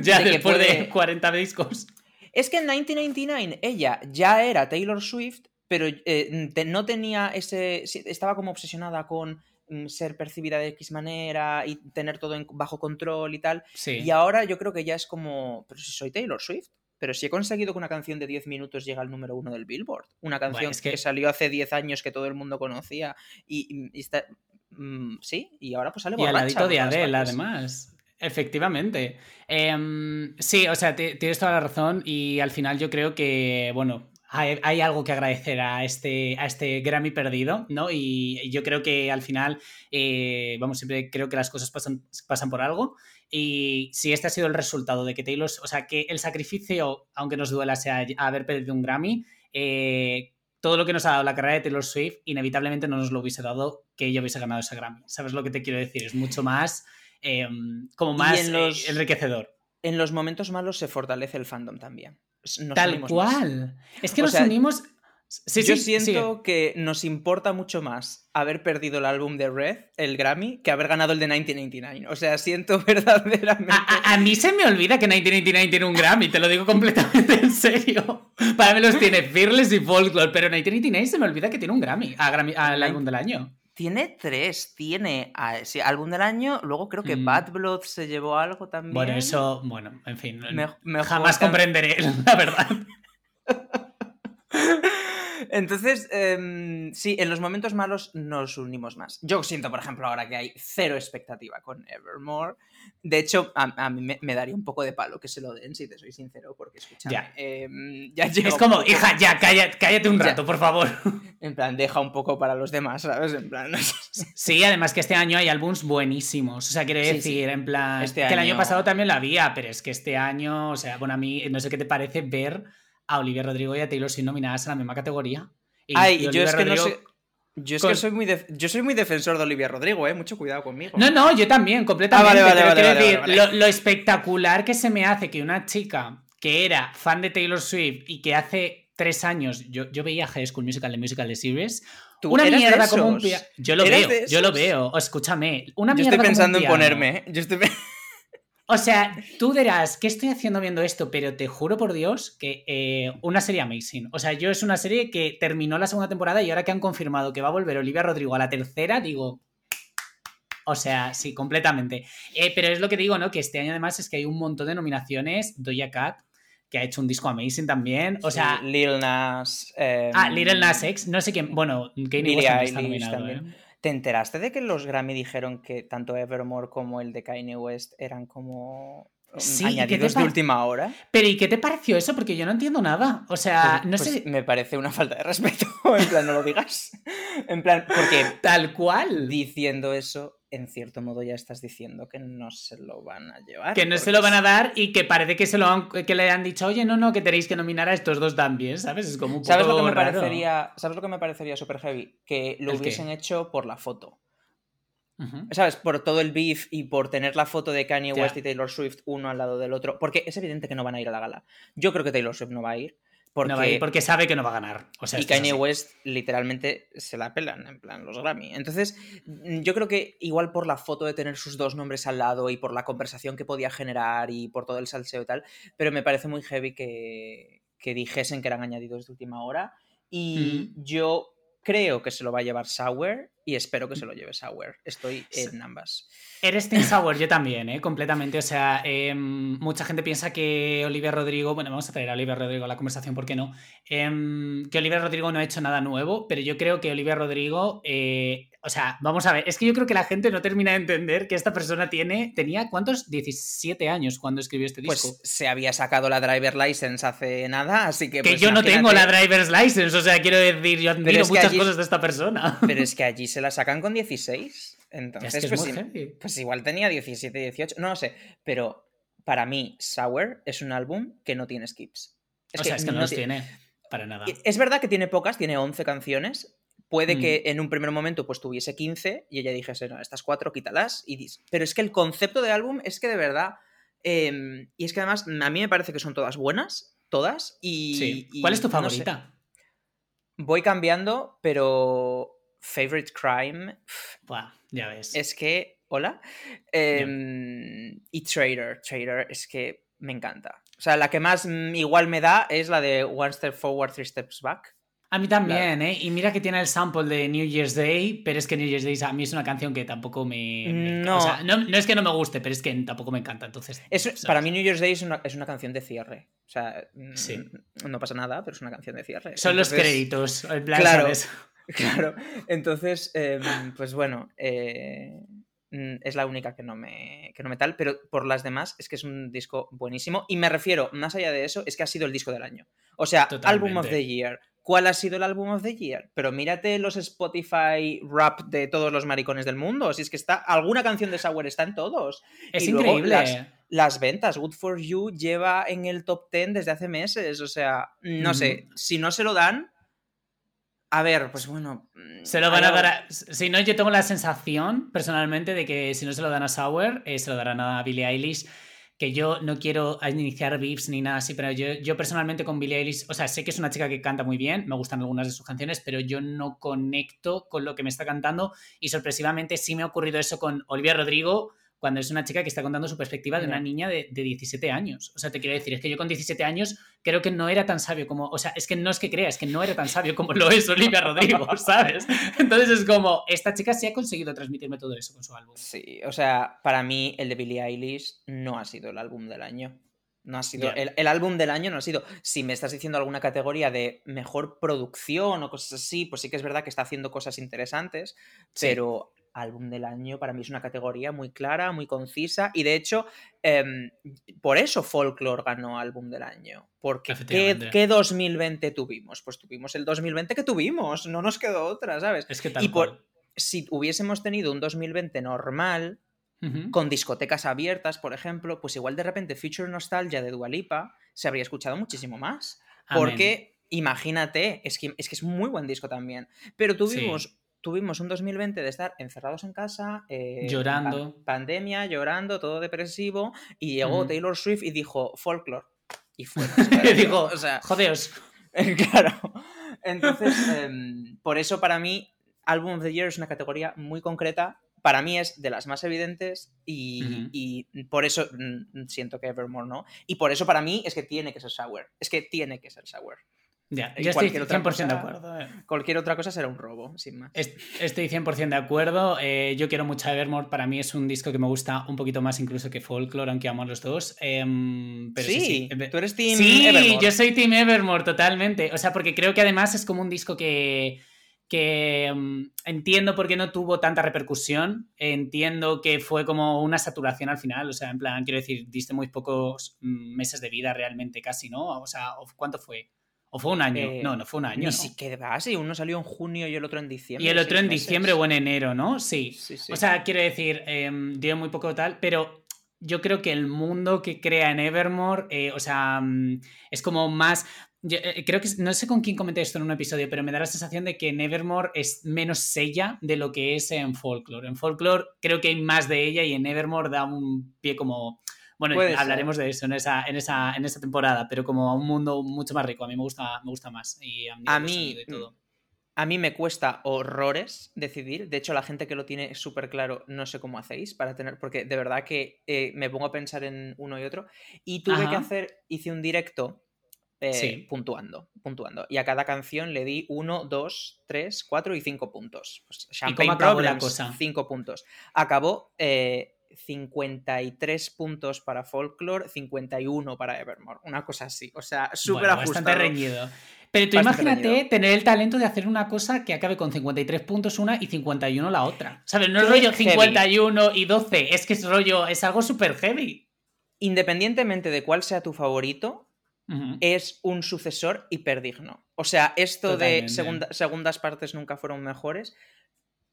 ya después de 40 discos. Es que en 1999 ella ya era Taylor Swift, pero eh, no tenía ese. Estaba como obsesionada con mm, ser percibida de X manera y tener todo bajo control y tal. Y ahora yo creo que ya es como. Pero si soy Taylor Swift. Pero si he conseguido que una canción de 10 minutos llegue al número uno del Billboard. Una canción que... salió hace 10 años que todo el mundo conocía. Y, está. Mm, sí, y ahora pues sale borracha. Y al ladito de Adele, además. Efectivamente. Em, sí, o sea, tienes toda la razón y al final yo creo que, bueno, hay, algo que agradecer a este, a este Grammy perdido, ¿no? Y yo creo que al final, eh, vamos, siempre creo que las cosas pasan, pasan por algo. Y si este ha sido el resultado de que Taylor, o sea, que el sacrificio, aunque nos duela, sea haber perdido un Grammy, eh, todo lo que nos ha dado la carrera de Taylor Swift, inevitablemente no nos lo hubiese dado que ella hubiese ganado ese Grammy. ¿Sabes lo que te quiero decir? Es mucho más Em, como más eh, enriquecedor. En los momentos malos se fortalece el fandom también. Tal cual. Es que nos unimos. yo siento que nos importa mucho más haber perdido el álbum de Red, el Grammy, que haber ganado el de 1999. O sea, siento verdaderamente. A, mí se me olvida que 1999 tiene un Grammy, te lo digo completamente en serio. Para mí los tiene Fearless y Folklore, pero 1999 se me olvida que tiene un Grammy, al álbum del año. Tiene tres, tiene álbum del año, luego creo que mm. Bad Blood se llevó algo también. Bueno, eso, bueno, en fin, jamás comprenderé, la verdad. Entonces, em, sí, en los momentos malos nos unimos más. Yo siento, por ejemplo, ahora que hay cero expectativa con Evermore. De hecho, a, mí me, daría un poco de palo que se lo den, si te soy sincero, porque escúchame. Ya. Em, es como, hija, ya, cállate, un rato, por favor. En plan, deja un poco para los demás, ¿sabes? En plan. sí, además que este año hay álbums buenísimos. O sea, quiere decir, en plan. Este que el año pasado también lo había, pero es que este año, o sea, bueno, a mí no sé qué te parece ver a Olivia Rodrigo y a Taylor Swift nominadas en la misma categoría. Ay, yo es que no sé. Yo es que soy muy, yo soy muy defensor de Olivia Rodrigo, ¿eh? Mucho cuidado conmigo. No, no, yo también, completamente. Ah, vale, vale, decir, lo, espectacular que se me hace que una chica que era fan de Taylor Swift y que hace tres años yo, yo veía High School Musical, de Musical de Series, una mierda como un Yo lo veo, yo lo veo. Escúchame, una mierda. Yo estoy pensando en ponerme, ¿eh? Yo estoy O sea, tú dirás, ¿qué estoy haciendo viendo esto? Pero te juro por Dios que eh, una serie amazing. O sea, yo es una serie que terminó la segunda temporada y ahora que han confirmado que va a volver Olivia Rodrigo a la tercera, digo. O sea, sí, completamente. Eh, pero es lo que digo, ¿no? Que este año además es que hay un montón de nominaciones. Doja Cat, que ha hecho un disco amazing también. O sea. Lil Nas. ah, Lil Nas X. No sé quién. Bueno, Kanye West está nominado. ¿eh? ¿Te enteraste de que los Grammy dijeron que tanto Evermore como el de Kanye West eran como mm, añadidos de última hora? Pero ¿y qué te pareció eso? Porque yo no entiendo nada. O sea, pues, no pues sé. Me parece una falta de respeto. en plan, no lo digas. En plan, porque. Tal cual. Diciendo eso, en cierto modo ya estás diciendo que no se lo van a llevar. Que no se lo van a dar y que parece que se lo han, que le han dicho, oye, no, no, que tenéis que nominar a estos dos también, ¿sabes? Es como un poco ¿Sabes lo que me raro. parecería, ¿Sabes lo que me parecería súper heavy? Que lo hubiesen hecho por la foto. ¿Sabes? Por todo el beef y por tener la foto de Kanye West y Taylor Swift uno al lado del otro. Porque es evidente que no van a ir a la gala. Yo creo que Taylor Swift no va a ir. Porque, porque sabe que no va a ganar. O sea, y Kanye West literalmente se la pelan, en plan, los Grammy. Entonces, mm, yo creo que igual por la foto de tener sus dos nombres al lado y por la conversación que podía generar y por todo el salseo y tal, pero me parece muy heavy que, que dijesen que eran añadidos de última hora. Y yo creo que se lo va a llevar Sauer y espero que se lo lleve Sour. Estoy en ambas. Eres Team Sour, yo también, ¿eh? completamente. O sea, em, mucha gente piensa que Olivia Rodrigo, bueno, vamos a traer a Olivia Rodrigo a la conversación, ¿por qué no? Em, que Olivia Rodrigo no ha hecho nada nuevo, pero yo creo que Olivia Rodrigo, eh, o sea, vamos a ver, es que yo creo que la gente no termina de entender que esta persona tiene, tenía ¿cuántos? 17 años cuando escribió este pues disco. Pues se había sacado la driver license hace nada, así que... Que pues yo no tengo la driver's license, o sea, quiero decir, yo admiro es muchas allí- cosas de esta persona. Pero es que allí se la sacan con 16. Entonces, Es que es pues, pues igual tenía 17, 18, no lo sé. Pero para mí, Sour es un álbum que no tiene skips. o sea, es que no, los ti- tiene para nada. Es verdad que tiene pocas, tiene 11 canciones. Puede Mm. que en un primer momento pues tuviese 15 y ella dijese, no, estas cuatro quítalas. Y dis- Pero es que el concepto de álbum es que de verdad... em, y es que además a mí me parece que son todas buenas, todas. Y, Sí. y ¿Cuál es tu no sé. favorita? Voy cambiando, pero Favorite Crime Buah, ya ves. es que, hola. Em, y Trader, Trader es que me encanta. O sea, la que más mm, igual me da es la de One Step Forward, Three Steps Back. A mí también, ¿eh? Y mira que tiene el sample de New Year's Day, pero es que New Year's Day a mí es una canción que tampoco me... me- No. O sea, no, no es que no me guste, pero es que tampoco me encanta, entonces... Es- para mí New Year's Day es una, es una canción de cierre. O sea, mm, Sí. no pasa nada, pero es una canción de cierre. Son los créditos, en plan, Claro. ¿sabes? Claro, entonces, em, pues bueno, eh, mm, es la única que no, me, que no me tal, pero por las demás es que es un disco buenísimo. Y me refiero, más allá de eso, es que ha sido el disco del año. O sea, Album of the Year. ¿Cuál ha sido el Album of the Year? Pero mírate los Spotify rap de todos los maricones del mundo. Si es que está, alguna canción de Sour está en todos. Es Y increíble. las- Las ventas, Good for You lleva en el top 10 desde hace meses. O sea, no sé, si no se lo dan. A ver, pues bueno. mm, Se lo van a dar a... Si no, yo tengo la sensación, personalmente, de que si no se lo dan a Sour, eh, se lo darán a Billie Eilish. Que yo no quiero iniciar beefs ni nada así, pero yo, yo personalmente con Billie Eilish, o sea, sé que es una chica que canta muy bien, me gustan algunas de sus canciones, pero yo no conecto con lo que me está cantando y sorpresivamente sí me ha ocurrido eso con Olivia Rodrigo, cuando es una chica que está contando su perspectiva de una niña de, de 17 años. O sea, te quiero decir, es que yo con 17 años creo que no era tan sabio como, o sea, es que no es que crea, es que no era tan sabio como lo es Olivia Rodrigo, ¿sabes? Entonces es como, esta chica sí ha conseguido transmitirme todo eso con su álbum. Sí, o sea, para mí el de Billie Eilish no ha sido el álbum del año. No ha sido. El, el álbum del año no ha sido. Si me estás diciendo alguna categoría de mejor producción o cosas así, pues sí que es verdad que está haciendo cosas interesantes, Sí. pero álbum del año para mí es una categoría muy clara, muy concisa y de hecho em, por eso Folklore ganó álbum del año. Porque ¿qué, qué 2020 tuvimos? Pues tuvimos el 2020 que tuvimos, no nos quedó otra, ¿sabes? Es que tal Y por- cual. Si hubiésemos tenido un 2020 normal, Ujú. con discotecas abiertas, por ejemplo, pues igual de repente Future Nostalgia de Dualipa se habría escuchado muchísimo más. Amén. Porque, imagínate, es que, es que es muy buen disco también. Pero tuvimos, tuvimos un 2020 de estar encerrados en casa, eh, Llorando. pan- pandemia, llorando, todo depresivo, y llegó. Taylor Swift y dijo folklore. Y fue. Y digo, o sea, jodeos. claro. Entonces, em, por eso para mí, Album of the Year es una categoría muy concreta. Para mí es de las más evidentes y, y por eso mm, siento que Evermore no. Y por eso para mí es que tiene que ser Sour. Es que tiene que ser Sour. Ya, yo estoy cualquier otra 100% de cosa- acuerdo. eh. Cualquier otra cosa será un robo, sin más. Est- Estoy 100% de acuerdo. eh, yo quiero mucho a Evermore. Para mí es un disco que me gusta un poquito más incluso que Folklore, aunque amo a los dos. Em, pero sí, sí, sí. tú eres Team Sí, Evermore. yo soy Team Evermore, totalmente. O sea, porque creo que además es como un disco que, que mm, entiendo por qué no tuvo tanta repercusión. Entiendo que fue como una saturación al final. O sea, en plan, quiero decir, diste muy pocos meses de vida realmente, casi, ¿no? O sea, ¿o ¿cuánto fue? ¿O fue un año? Eh, no, no fue un año. Ni ¿no? siquiera, sí, uno salió en junio y el otro en diciembre. Y el otro en meses. diciembre o en enero, ¿no? Sí. Sí, sí. O sea, quiero decir, em, dio muy poco tal, pero yo creo que el mundo que crea en Evermore, eh, o sea, mm, es como más... yo, eh, creo que, no sé con quién comenté esto en un episodio, pero me da la sensación de que en Evermore es menos sella de lo que es en Folklore. En Folklore creo que hay más de ella y en Evermore da un pie como... Bueno, Puede hablaremos de eso en esa, en, esa, en esa temporada, pero como a un mundo mucho más rico. A mí me gusta, me gusta más. Y a, A nivel de mí, y todo. A mí me cuesta horrores decidir. De hecho, la gente que lo tiene súper claro, no sé cómo hacéis para tener. Porque de verdad que eh, me pongo a pensar en uno y otro. Y tuve que hacer, hice un directo eh, puntuando, puntuando. Y a cada canción le di 1, 2, 3, 4 y 5 puntos. Pues, Champagne Problems, la cosa? 5 puntos. Acabó 53 puntos para Folklore, 51 para Evermore. Una cosa así. O sea, súper bueno, Bastante reñido. Pero tú imagínate tener el talento de hacer una cosa que acabe con 53 puntos una y 51 la otra. ¿Sabes? No es rollo 51 y 12, es que es rollo, es algo súper heavy. Independientemente de cuál sea tu favorito, es un sucesor hiperdigno. O sea, esto de segundas partes nunca fueron mejores,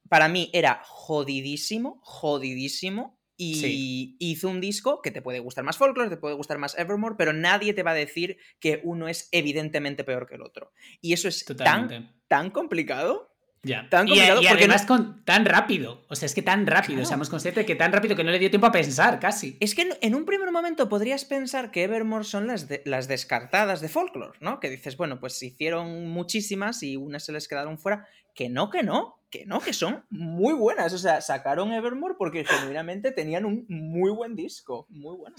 para mí era jodidísimo, jodidísimo. Y hizo un disco que te puede gustar más Folklore, te puede gustar más Evermore, pero nadie te va a decir que uno es evidentemente peor que el otro. Y eso es tan, tan complicado ya. Tan y, además con, tan rápido. O sea, es que tan rápido. Seamos conscientes de que tan rápido que no le dio tiempo a pensar casi. Es que en, un primer momento podrías pensar que Evermore son las, las descartadas de Folklore, ¿no? Que dices, bueno, pues hicieron muchísimas y unas se les quedaron fuera. Que no, que no, que no, que son muy buenas. O sea, sacaron Evermore porque genuinamente tenían un muy buen disco. Muy bueno.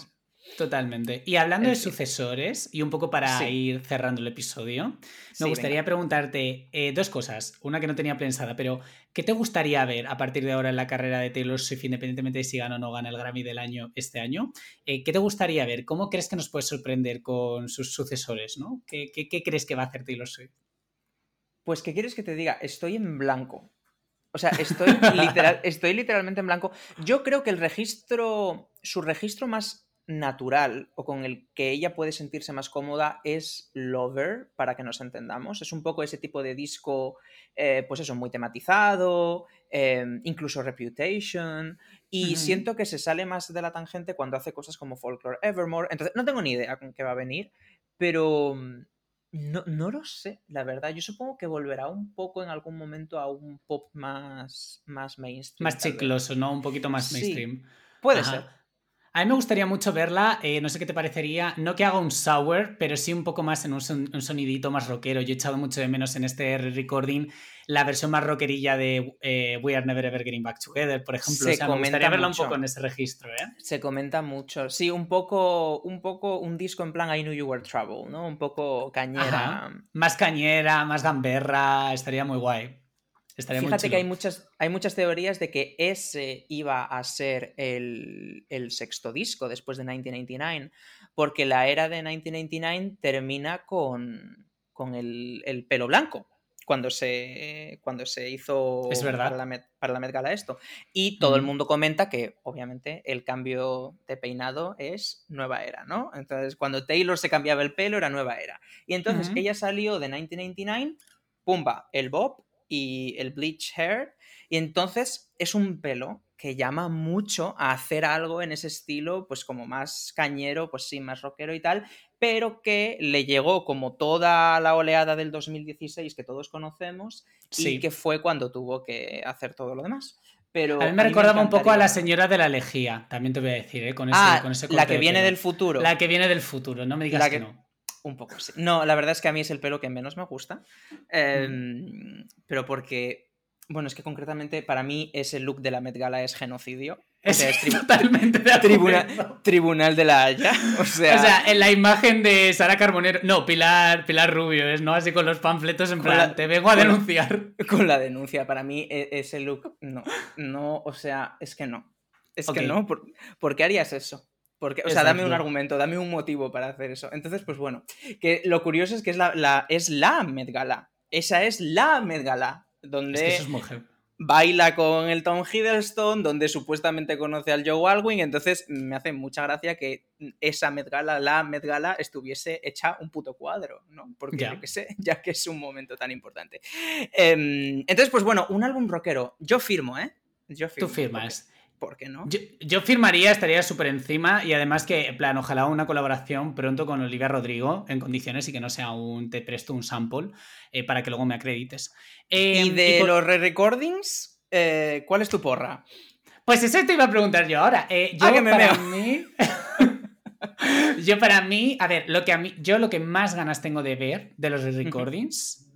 Totalmente. Y hablando de sucesores, y un poco para ir cerrando el episodio, me gustaría preguntarte eh, dos cosas. Una que no tenía pensada, pero ¿qué te gustaría ver a partir de ahora en la carrera de Taylor Swift, independientemente de si gana o no gana el Grammy del año este año? Eh, ¿Qué te gustaría ver? ¿Cómo crees que nos puede sorprender con sus sucesores? ¿no? ¿Qué, qué crees que va a hacer Taylor Swift? Pues, ¿qué quieres que te diga? Estoy en blanco. O sea, estoy, literal, estoy literalmente en blanco. Yo creo que el registro, su registro más natural o con el que ella puede sentirse más cómoda es Lover, para que nos entendamos. Es un poco ese tipo de disco, eh, pues eso, muy tematizado, em, incluso Reputation, y siento que se sale más de la tangente cuando hace cosas como Folklore Evermore. Entonces, no tengo ni idea con qué va a venir, pero no, no, lo sé, la verdad. Yo supongo que volverá un poco en algún momento a un pop más, más mainstream. Más chicloso, ¿no? Un poquito más mainstream. puede ser. A mí me gustaría mucho verla, eh, no sé qué te parecería, no que haga un sour, pero sí un poco más en un, sonidito más rockero. Yo he echado mucho de menos en este recording la versión más rockerilla de eh, We Are Never Ever Getting Back Together, por ejemplo. Se me gustaría verla un poco en ese registro, ¿eh? Se comenta mucho. Sí, un poco, un poco un disco en plan I Knew You Were Trouble, ¿no? Un poco cañera. Más cañera, más gamberra, estaría muy guay. Fíjate que hay muchas, hay muchas teorías de que ese iba a ser el, sexto disco después de 1999, porque la era de 1999 termina con, con el, pelo blanco. Cuando se, cuando se hizo es verdad. Para, la Met, para la Met Gala esto. Y todo el mundo comenta que, obviamente, el cambio de peinado es nueva era, ¿no? Entonces, cuando Taylor se cambiaba el pelo, era nueva era. Y entonces ella salió de 1999, pumba, el bob, y el bleach hair. Y entonces es un pelo que llama mucho a hacer algo en ese estilo, pues como más cañero, pues sí, más rockero y tal, pero que le llegó como toda la oleada del 2016 que todos conocemos y que fue cuando tuvo que hacer todo lo demás. Pero a mí me recordaba un poco a la señora de la lejía, también te voy a decir, ¿eh? con ese, ah, con ese La que viene del futuro. La que viene del futuro, no me digas que no. Un poco, sí. No, la verdad es que a mí es el pelo que menos me gusta. Em, pero porque, bueno, es que concretamente para mí ese look de la Met Gala es genocidio. Es, totalmente de Tribunal de la Haya. O sea, en la imagen de Sara Carbonero. No, Pilar, Pilar Rubio, es no así con los panfletos en plan, te vengo a denunciar. Con la denuncia. Para mí, e, ese look, no. No, o sea, es que no. Es que no. ¿Por qué harías eso? Porque, o sea, dame un argumento, dame un motivo para hacer eso. Entonces, pues bueno, que lo curioso es que es la, es la Met Gala. Esa es la Met Gala. Donde es baila con el Tom Hiddleston, donde supuestamente conoce al Joe Alwyn. Entonces, me hace mucha gracia que esa Met Gala, la Met Gala, estuviese hecha un puto cuadro, ¿no? Porque yo que sé, ya que es un momento tan importante. Em, entonces, pues bueno, un álbum rockero. Yo firmo, ¿eh? Yo firmo. Tú firmas. ¿Por qué no? Yo, firmaría, estaría súper encima y además que, en plan, ojalá una colaboración pronto con Olivia Rodrigo en condiciones y que no sea un te presto un sample eh, para que luego me acredites. ¿Y em, de los re-recordings? Eh, ¿Cuál es tu porra? Pues eso te iba a preguntar yo ahora. Eh, yo ah, me para mí... yo para mí, a ver, lo que a mí, yo lo que más ganas tengo de ver de los re-recordings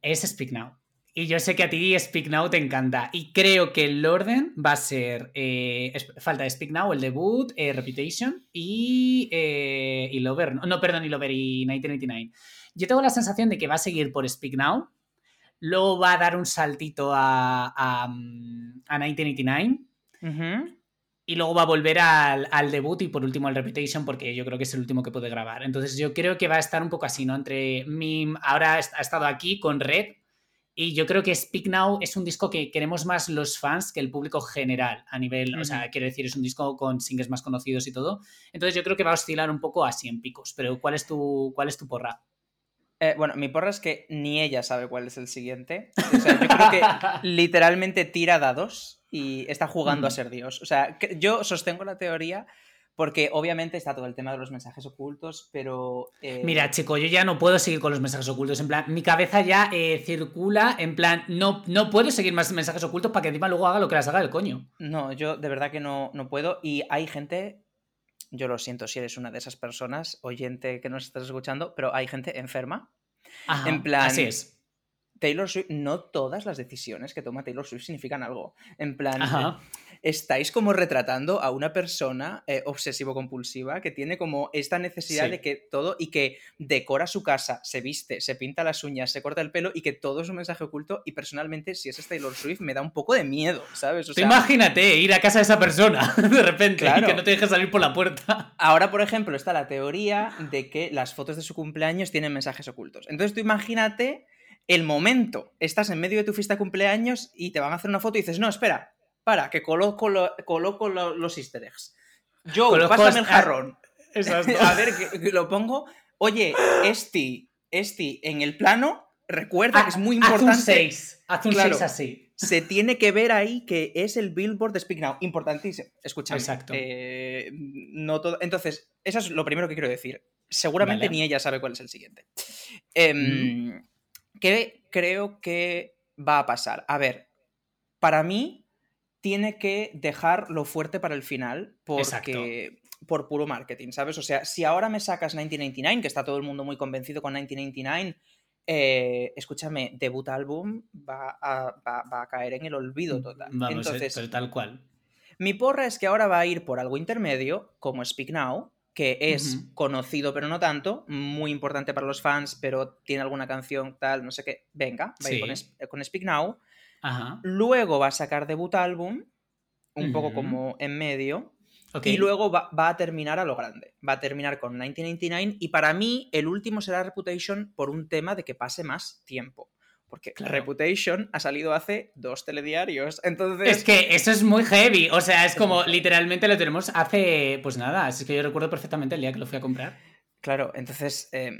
es Speak Now Y yo sé que a ti Speak Now te encanta. Y creo que el orden va a ser. Eh, falta Speak Now, el debut, eh, Reputation y, eh, y Lover. No, perdón, y Lover y 1999. Yo tengo la sensación de que va a seguir por Speak Now. Luego va a dar un saltito a, a, 1989. Y luego va a volver al, debut y por último al Reputation, porque yo creo que es el último que puede grabar. Entonces yo creo que va a estar un poco así, ¿no? Entre Mim, ahora ha estado aquí con Red, y yo creo que Speak Now es un disco que queremos más los fans que el público general a nivel, o sea, quiero decir, es un disco con singles más conocidos y todo. Entonces yo creo que va a oscilar un poco así en picos. Pero ¿cuál es tu, cuál es tu porra? Eh, bueno, mi porra es que ni ella sabe cuál es el siguiente. O sea, yo creo que literalmente tira dados y está jugando a ser Dios. O sea, yo sostengo la teoría porque obviamente está todo el tema de los mensajes ocultos, pero... Eh, Mira, chico, yo ya no puedo seguir con los mensajes ocultos. En plan, mi cabeza ya eh, circula, en plan, no, no puedo seguir más mensajes ocultos para que encima luego haga lo que las haga el coño. No, yo de verdad que no, no puedo. Y hay gente, yo lo siento si eres una de esas personas, oyente que nos estás escuchando, pero hay gente enferma. en plan, así es. Taylor Swift, no todas las decisiones que toma Taylor Swift significan algo. En plan, estáis como retratando a una persona eh, obsesivo-compulsiva que tiene como esta necesidad de que todo y que decora su casa, se viste, se pinta las uñas, se corta el pelo y que todo es un mensaje oculto. Y personalmente, si es Taylor Swift, me da un poco de miedo, ¿sabes? imagínate ir a casa de esa persona de repente y que no te deje salir por la puerta. Ahora, por ejemplo, está la teoría de que las fotos de su cumpleaños tienen mensajes ocultos. Entonces tú imagínate el momento, estás en medio de tu fiesta de cumpleaños y te van a hacer una foto y dices, no, espera, para, que coloco, coloco los easter eggs. Joe, pásame el jarrón. a ver, que, lo pongo. Oye, Esti, Esti, en el plano, recuerda que es muy importante. Haz un 6, haz un 6 así. Se tiene que ver ahí que es el billboard de Speak Now. Importantísimo. Escucha. Exacto. Eh, no todo... Entonces, eso es lo primero que quiero decir. Seguramente ni ella sabe cuál es el siguiente. Eh, ¿Qué creo que va a pasar? A ver, para mí tiene que dejar lo fuerte para el final porque por puro marketing, ¿sabes? O sea, si ahora me sacas 1999, que está todo el mundo muy convencido con 1999, eh, escúchame, debut álbum va a, caer en el olvido total. Vamos, Entonces, tal cual. Mi porra es que ahora va a ir por algo intermedio, como Speak Now, que es conocido pero no tanto, muy importante para los fans, pero tiene alguna canción tal, no sé qué, venga, va a ir con, Speak Now. Luego va a sacar debut álbum, un poco como en medio. Y luego va, a terminar a lo grande. Va a terminar con 1999 y para mí el último será Reputation por un tema de que pase más tiempo. Porque Reputation ha salido hace dos telediarios. Entonces. Es que eso es muy heavy. O sea, es como literalmente lo tenemos hace. Pues nada, es que yo recuerdo perfectamente el día que lo fui a comprar. Claro, entonces. Em,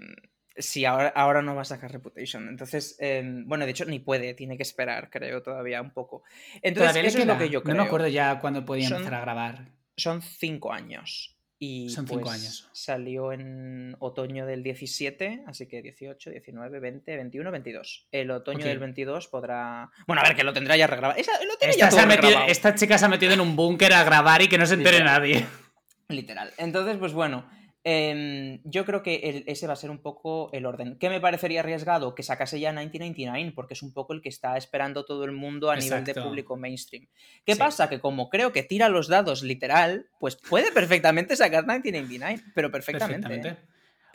sí, ahora, ahora no va a sacar Reputation. Entonces, em, bueno, de hecho ni puede, tiene que esperar, creo, todavía un poco. Entonces, eso es lo que yo creo. No me acuerdo ya cuándo podía empezar a grabar. Son cinco años. Y Son cinco pues, años. Salió en otoño del 17, así que 18, 19, 20, 21, 22. El otoño del 22 podrá. Bueno, a ver, que lo tendrá ya regrabado. esta, chica se ha metido en un búnker a grabar y que no se entere nadie. Literal. Entonces, pues bueno. Em, yo creo que ese va a ser un poco el orden. ¿Qué me parecería arriesgado? Que sacase ya 1999, porque es un poco el que está esperando todo el mundo a nivel de público mainstream. ¿Qué pasa? Que como creo que tira los dados literal, pues puede perfectamente sacar 1999, pero perfectamente. ¿eh?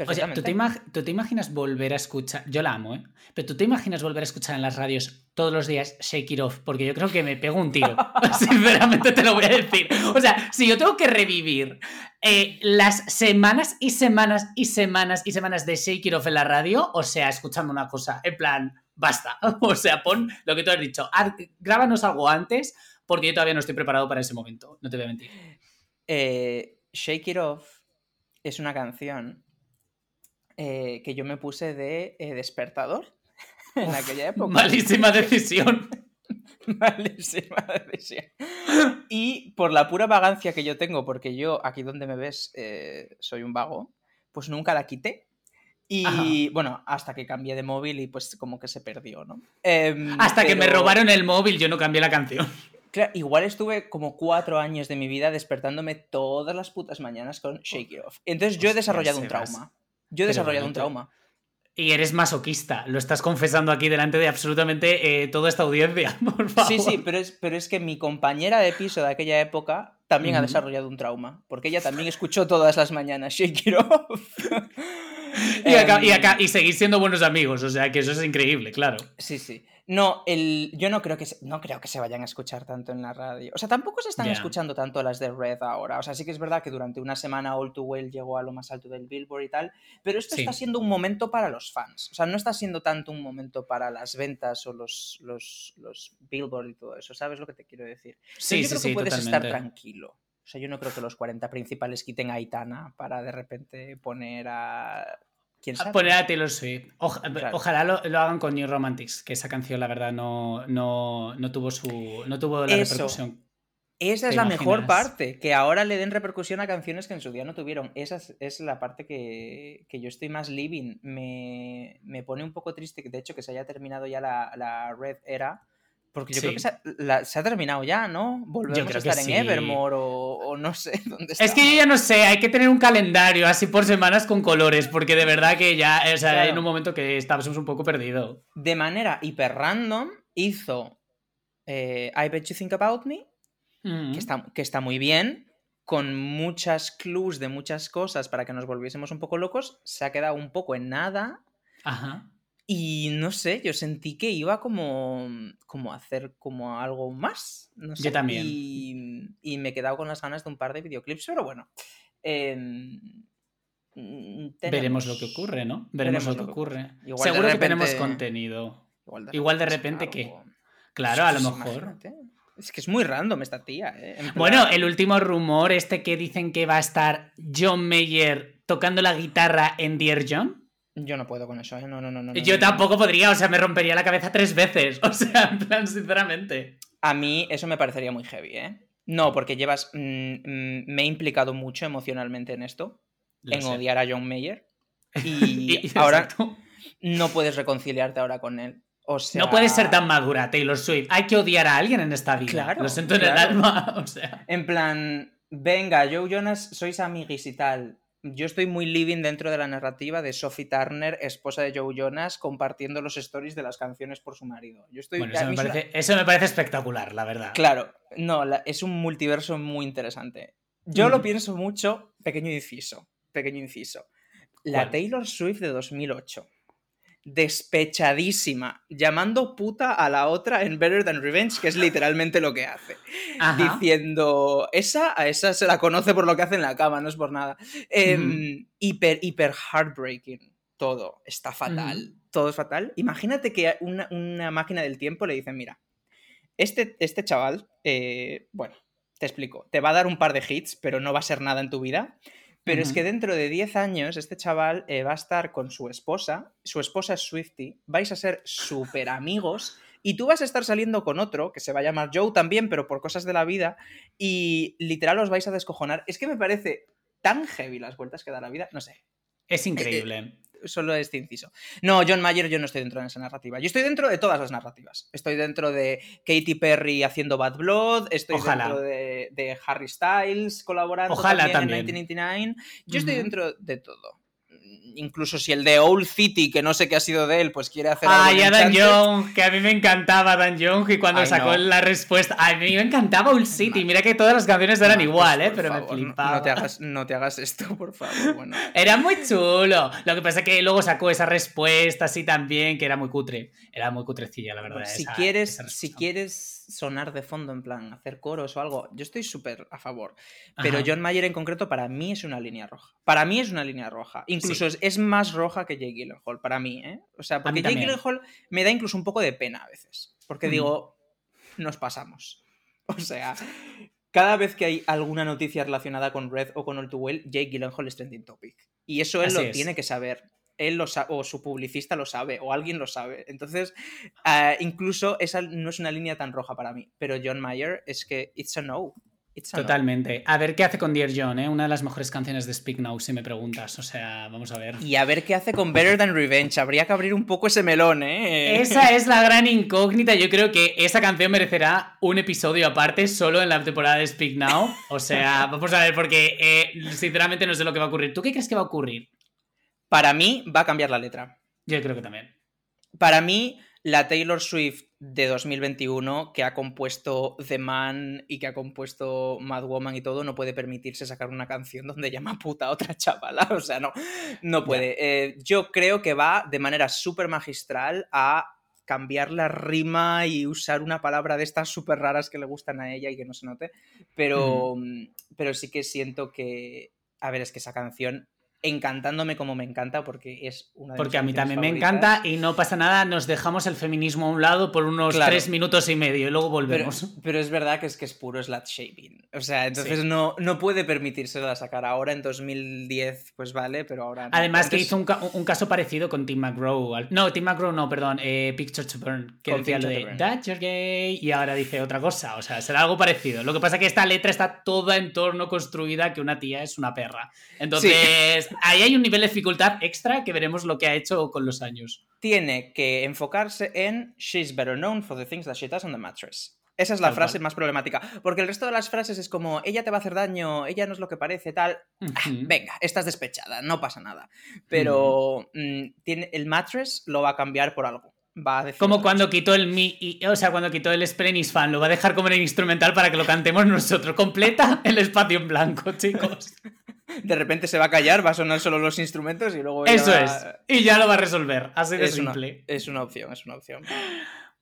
O sea, ¿tú te, imaginas volver a escuchar? Yo la amo, ¿eh? Pero tú te imaginas volver a escuchar en las radios todos los días Shake It Off, porque yo creo que me pego un tiro. Sinceramente te lo voy a decir. O sea, si yo tengo que revivir eh, las semanas y semanas y semanas y semanas de Shake It Off en la radio, o sea, escuchando una cosa, en plan, basta. O sea, pon lo que tú has dicho. grábanos algo antes, porque yo todavía no estoy preparado para ese momento. No te voy a mentir. Eh, Shake It Off es una canción eh, que yo me puse de eh, despertador en aquella época. Malísima decisión. Malísima decisión. Y por la pura vagancia que yo tengo, porque yo aquí donde me ves eh, soy un vago, pues nunca la quité. Y bueno, hasta que cambié de móvil y pues como que se perdió, ¿no? Em, hasta que me robaron el móvil, yo no cambié la canción. igual estuve como cuatro años de mi vida despertándome todas las putas mañanas con Shake It Off. Entonces yo he desarrollado un trauma. Yo he desarrollado un trauma. Y eres masoquista, lo estás confesando aquí delante de absolutamente eh, toda esta audiencia, por favor. Sí, sí, pero es, pero es que mi compañera de piso de aquella época también ha desarrollado un trauma, porque ella también escuchó todas las mañanas Shake It Off. y, acá, y, acá, y seguís siendo buenos amigos, o sea que eso es increíble, claro. Sí, sí. No, el, yo no creo, que se, no creo que se vayan a escuchar tanto en la radio. O sea, tampoco se están escuchando tanto las de Red ahora. O sea, sí que es verdad que durante una semana All Too Well llegó a lo más alto del Billboard y tal, pero esto Sí. está siendo un momento para los fans. O sea, no está siendo tanto un momento para las ventas o los, los, los Billboard y todo eso. ¿Sabes lo que te quiero decir? Pero Sí, yo sí, creo sí, que puedes totalmente. estar tranquilo. O sea, yo no creo que los 40 principales quiten a Aitana para de repente poner a... ¿Quién sabe? A Poner a Taylor Swift. Oja- Claro. Ojalá lo, lo hagan con New Romantics, que esa canción, la verdad, no, no, no tuvo su. no tuvo la Eso. repercusión. Esa ¿Te es la mejor parte, que ahora le den repercusión a canciones que en su día no tuvieron. Esa es, es la parte que, que yo estoy más living. Me, me pone un poco triste que de hecho que se haya terminado ya la, la Red Era, porque yo creo que se ha, la- se ha terminado ya, ¿no? Volvemos a estar en sí. Evermore o, o no sé dónde Es que yo ya no sé, hay que tener un calendario así por semanas con colores, porque de verdad que ya, o sea, Claro. en un momento que estábamos un poco perdido. De manera hiper random hizo eh, I Bet You Think About Me, Mm. que está, que está muy bien, con muchas clues de muchas cosas para que nos volviésemos un poco locos, se ha quedado un poco en nada Ajá. Y no sé, yo sentí que iba como, como a hacer como algo más. No sé, también. Y, y me he quedado con las ganas de un par de videoclips, pero bueno. em, mm, Veremos lo que ocurre, ¿no? Veremos, lo que ocurre. Igual de Seguro que tenemos contenido. Igual de Igual de repente, ¿qué? algo. Claro, a lo mejor. Es que es muy random esta tía. ¿eh? En Bueno, el último rumor, este que dicen que va a estar John Mayer tocando la guitarra en Dear John. Yo no puedo con eso, ¿eh? No, no, no. no, Yo no, no. tampoco podría, o sea, me rompería la cabeza tres veces. O sea, en plan, sinceramente. A mí eso me parecería muy heavy, ¿eh? No, porque llevas. mm, mm, me he implicado mucho emocionalmente en esto, Lo en sé. odiar a John Mayer. Y, Y- ahora exacto. no puedes reconciliarte ahora con él. O sea, No puedes ser tan madura, Taylor Swift. Hay que odiar a alguien en esta vida. Claro, Lo siento en el alma. O sea. En plan, venga, Joe Jonas, sois amiguis y tal. Yo estoy muy living dentro de la narrativa de Sophie Turner, esposa de Joe Jonas, compartiendo los stories de las canciones por su marido. Yo estoy. Bueno, eso me, una- parece, eso me parece espectacular, la verdad. Claro, no, la- es un multiverso muy interesante. Yo Mm. lo pienso mucho, pequeño inciso, pequeño inciso. La ¿Cuál? Taylor Swift de 2008, despechadísima, llamando puta a la otra en Better Than Revenge, que es literalmente lo que hace. Ajá. Diciendo, esa, a esa se la conoce por lo que hace en la cama, no es por nada. Em, Hiper, hiper heartbreaking. Todo está fatal. Todo es fatal. Imagínate que una, una máquina del tiempo le dice, mira, este, este chaval, eh, bueno, te explico, te va a dar un par de hits, pero no va a ser nada en tu vida. Pero es que dentro de 10 años este chaval eh, va a estar con su esposa, su esposa es Swifty, vais a ser súper amigos y tú vas a estar saliendo con otro que se va a llamar Joe también, pero por cosas de la vida, y literal os vais a descojonar. Es que me parece tan heavy las vueltas que da la vida, no sé, Es increíble. Solo este inciso. No, John Mayer, yo no estoy dentro de esa narrativa. Yo estoy dentro de todas las narrativas. Estoy dentro de Katy Perry haciendo Bad Blood, estoy Ojalá. dentro de, de Harry Styles colaborando Ojalá también, también. en 1999. Yo estoy dentro de todo. Incluso si el de Old City, que no sé qué ha sido de él, pues quiere hacer Ay, algo en Adam Young, que a mí me encantaba Adam Young y cuando Ay, sacó no. la respuesta. A mí me encantaba Old City. Mira que todas las canciones eran Marcos, igual, ¿eh? Pero favor, me no- flipaba. No te, hagas, no te hagas esto, por favor. Bueno. Era muy chulo. Lo que pasa es que luego sacó esa respuesta así también, que era muy cutre. Era muy cutrecilla, la verdad. si, esa- quieres, esa si quieres sonar de fondo, en plan, hacer coros o algo, yo estoy súper a favor. Pero Ajá. John Mayer en concreto para mí es una línea roja. Para mí es una línea roja. Incluso Sí. es, es más roja que Jake Gyllenhaal, para mí, ¿eh? O sea, porque Jake. Gyllenhaal me da incluso un poco de pena a veces. Porque Mm. digo, nos pasamos. O sea, cada vez que hay alguna noticia relacionada con Red o con All Too Well, Jake Gyllenhaal es trending topic. Y eso él Así lo es. tiene que saber. Él lo sa- o su publicista lo sabe, o alguien lo sabe. Entonces, ah, incluso esa no es una línea tan roja para mí. Pero John Mayer es que it's a no. It's a no. Totalmente. A ver qué hace con Dear John, ¿eh? Una de las mejores canciones de Speak Now, si me preguntas. O sea, vamos a ver. Y a ver qué hace con Better Than Revenge. Habría que abrir un poco ese melón, ¿eh? Esa es la gran incógnita. Yo creo que esa canción merecerá un episodio aparte solo en la temporada de Speak Now. O sea, vamos a ver, porque eh, sinceramente no sé lo que va a ocurrir. ¿Tú qué crees que va a ocurrir? Para mí va a cambiar la letra. Yo creo que también. Para mí, la Taylor Swift de 2021 que ha compuesto The Man y que ha compuesto Mad Woman y todo, no puede permitirse sacar una canción donde llama puta a otra chavala. O sea, no, no puede. Eh, yo creo que va de manera súper magistral a cambiar la rima y usar una palabra de estas súper raras que le gustan a ella y que no se note. Pero, pero sí que siento que, a ver, es que esa canción encantándome como me encanta porque es una de Porque a mí también me encanta y no pasa nada, nos dejamos el feminismo a un lado por unos tres minutos y medio y luego volvemos. Pero, es verdad que es que es puro slut shaping. O sea, entonces no, no puede permitírselo sacar ahora en 2010, pues vale, pero ahora Además que hizo un, un, caso parecido con Tim McGraw. No, Tim McGraw no, perdón, eh, Picture to Burn, que decía lo de That you're gay y ahora dice otra cosa. O sea, será algo parecido. Lo que pasa es que esta letra está toda en torno construida que una tía es una perra. Entonces ahí hay un nivel de dificultad extra que veremos lo que ha hecho con los años. Tiene que enfocarse en She's better known for the things that she does on the mattress. Esa es la frase más problemática. Porque el resto de las frases es como, ella te va a hacer daño, ella no es lo que parece, tal. Ah, venga, estás despechada, no pasa nada. Pero mm, tiene, el mattress lo va a cambiar por algo. Va a como cuando quitó el mi, o sea, cuando quitó el Sprenis fan, lo va a dejar como en instrumental para que lo cantemos nosotros. Completa el espacio en blanco, chicos. De repente se va a callar, va a sonar solo los instrumentos y luego... Eso es, y ya lo va a resolver, así de simple. es una opción, es una opción.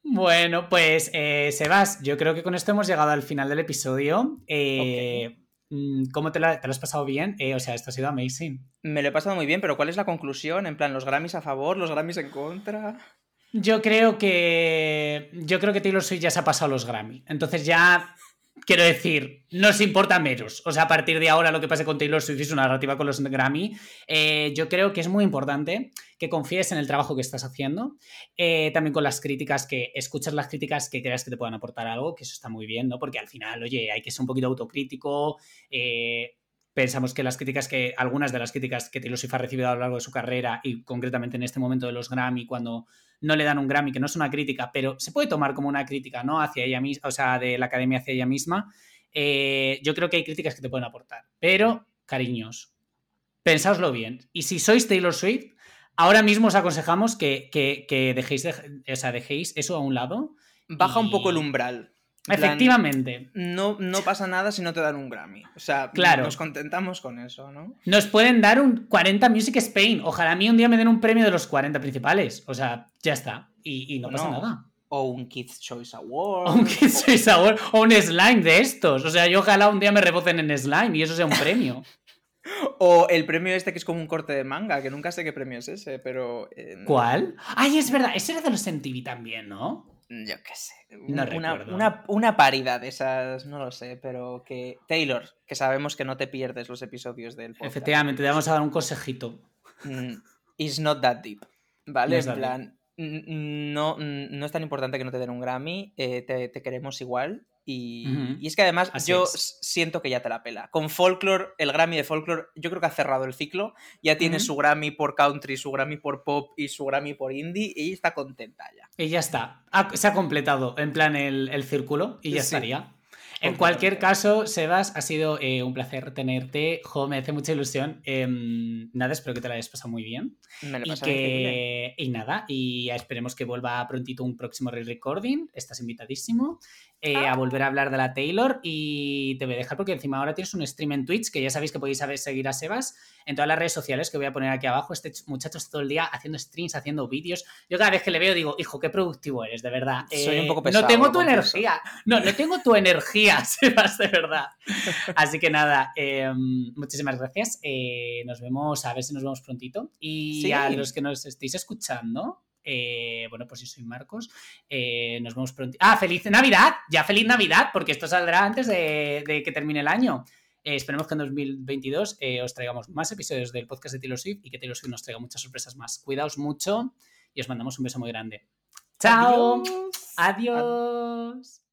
Bueno, pues eh, Sebas, yo creo que con esto hemos llegado al final del episodio. Eh, mm, ¿Cómo te, lo has pasado bien? Eh, o sea, esto ha sido amazing. Me lo he pasado muy bien, pero ¿cuál es la conclusión? En plan, ¿los Grammys a favor, los Grammys en contra? Yo creo que. Yo creo que Taylor Swift ya se ha pasado los Grammy. Entonces ya Quiero decir, no se importa menos. O sea, a partir de ahora lo que pase con Taylor Swift es una narrativa con los Grammy. Eh, yo creo que es muy importante que confíes en el trabajo que estás haciendo. Eh, también con las críticas, que escuches las críticas que creas que te puedan aportar algo, que eso está muy bien, ¿no? Porque al final, oye, hay que ser un poquito autocrítico. Eh, pensamos que las críticas que, algunas de las críticas que Taylor Swift ha recibido a lo largo de su carrera y concretamente en este momento de los Grammy, cuando no le dan un Grammy, que no es una crítica, pero se puede tomar como una crítica, ¿no? Hacia ella misma, o sea, de la academia hacia ella misma. Eh, yo creo que hay críticas que te pueden aportar. Pero, cariños, pensáoslo bien. Y si sois Taylor Swift, ahora mismo os aconsejamos que, dejéis, o sea, dejéis eso a un lado. Baja un poco el umbral. Efectivamente. no, no pasa nada si no te dan un Grammy. O sea, claro. nos contentamos con eso, ¿no? Nos pueden dar un 40 Music Spain. Ojalá a mí un día me den un premio de los 40 principales. O sea, ya está. Y, no, pasa nada. O un Kids Choice Award. O un Kids Choice Award. O un slime de estos. O sea, yo ojalá un día me rebocen en slime y eso sea un premio. O el premio este que es como un corte de manga, que nunca sé qué premio es ese, pero. Eh, ¿Cuál? Ay, es verdad, ese era de los MTV también, ¿no? Yo qué sé, una, una, paridad de esas, no lo sé, pero que Taylor, que sabemos que no te pierdes los episodios del podcast. Efectivamente, te vamos a dar un consejito. Mm, it's not that deep, ¿vale? en plan, no, no es tan importante que no te den un Grammy, eh, te, queremos igual. Y, es que además yo siento que ya te la pela. Con Folklore, el Grammy de Folklore, yo creo que ha cerrado el ciclo. Ya tiene su Grammy por country, su Grammy por pop y su Grammy por indie. Y está contenta ya. Y ya está. se ha completado en plan el, círculo y ya estaría. En cualquier caso, Sebas, ha sido eh, un placer tenerte. Jo, me hace mucha ilusión. Em, nada, espero que te la hayas pasado muy bien. Me lo y, y nada, y esperemos que vuelva prontito un próximo re-recording. Estás invitadísimo. Eh, a volver a hablar de la Taylor y te voy a dejar porque encima ahora tienes un stream en Twitch que ya sabéis que podéis saber seguir a Sebas en todas las redes sociales que voy a poner aquí abajo. Este muchacho está todo el día haciendo streams, haciendo vídeos. Yo cada vez que le veo digo, hijo, qué productivo eres, de verdad. Soy un poco pesado. No tengo tu energía. No, no tengo tu energía, Sebas, de verdad. Así que nada, em, muchísimas gracias. Eh, nos vemos, a ver si nos vemos prontito. Y a los que nos estéis escuchando, eh, bueno, pues yo soy Marcos. Eh, nos vemos pronto. ¡Ah, feliz Navidad! Ya feliz Navidad, porque esto saldrá antes de, que termine el año. Eh, esperemos que en 2022 os traigamos más episodios del podcast de Taylor Swift y que Taylor Swift nos traiga muchas sorpresas más. Cuidaos mucho y os mandamos un beso muy grande. ¡Chao! Adiós.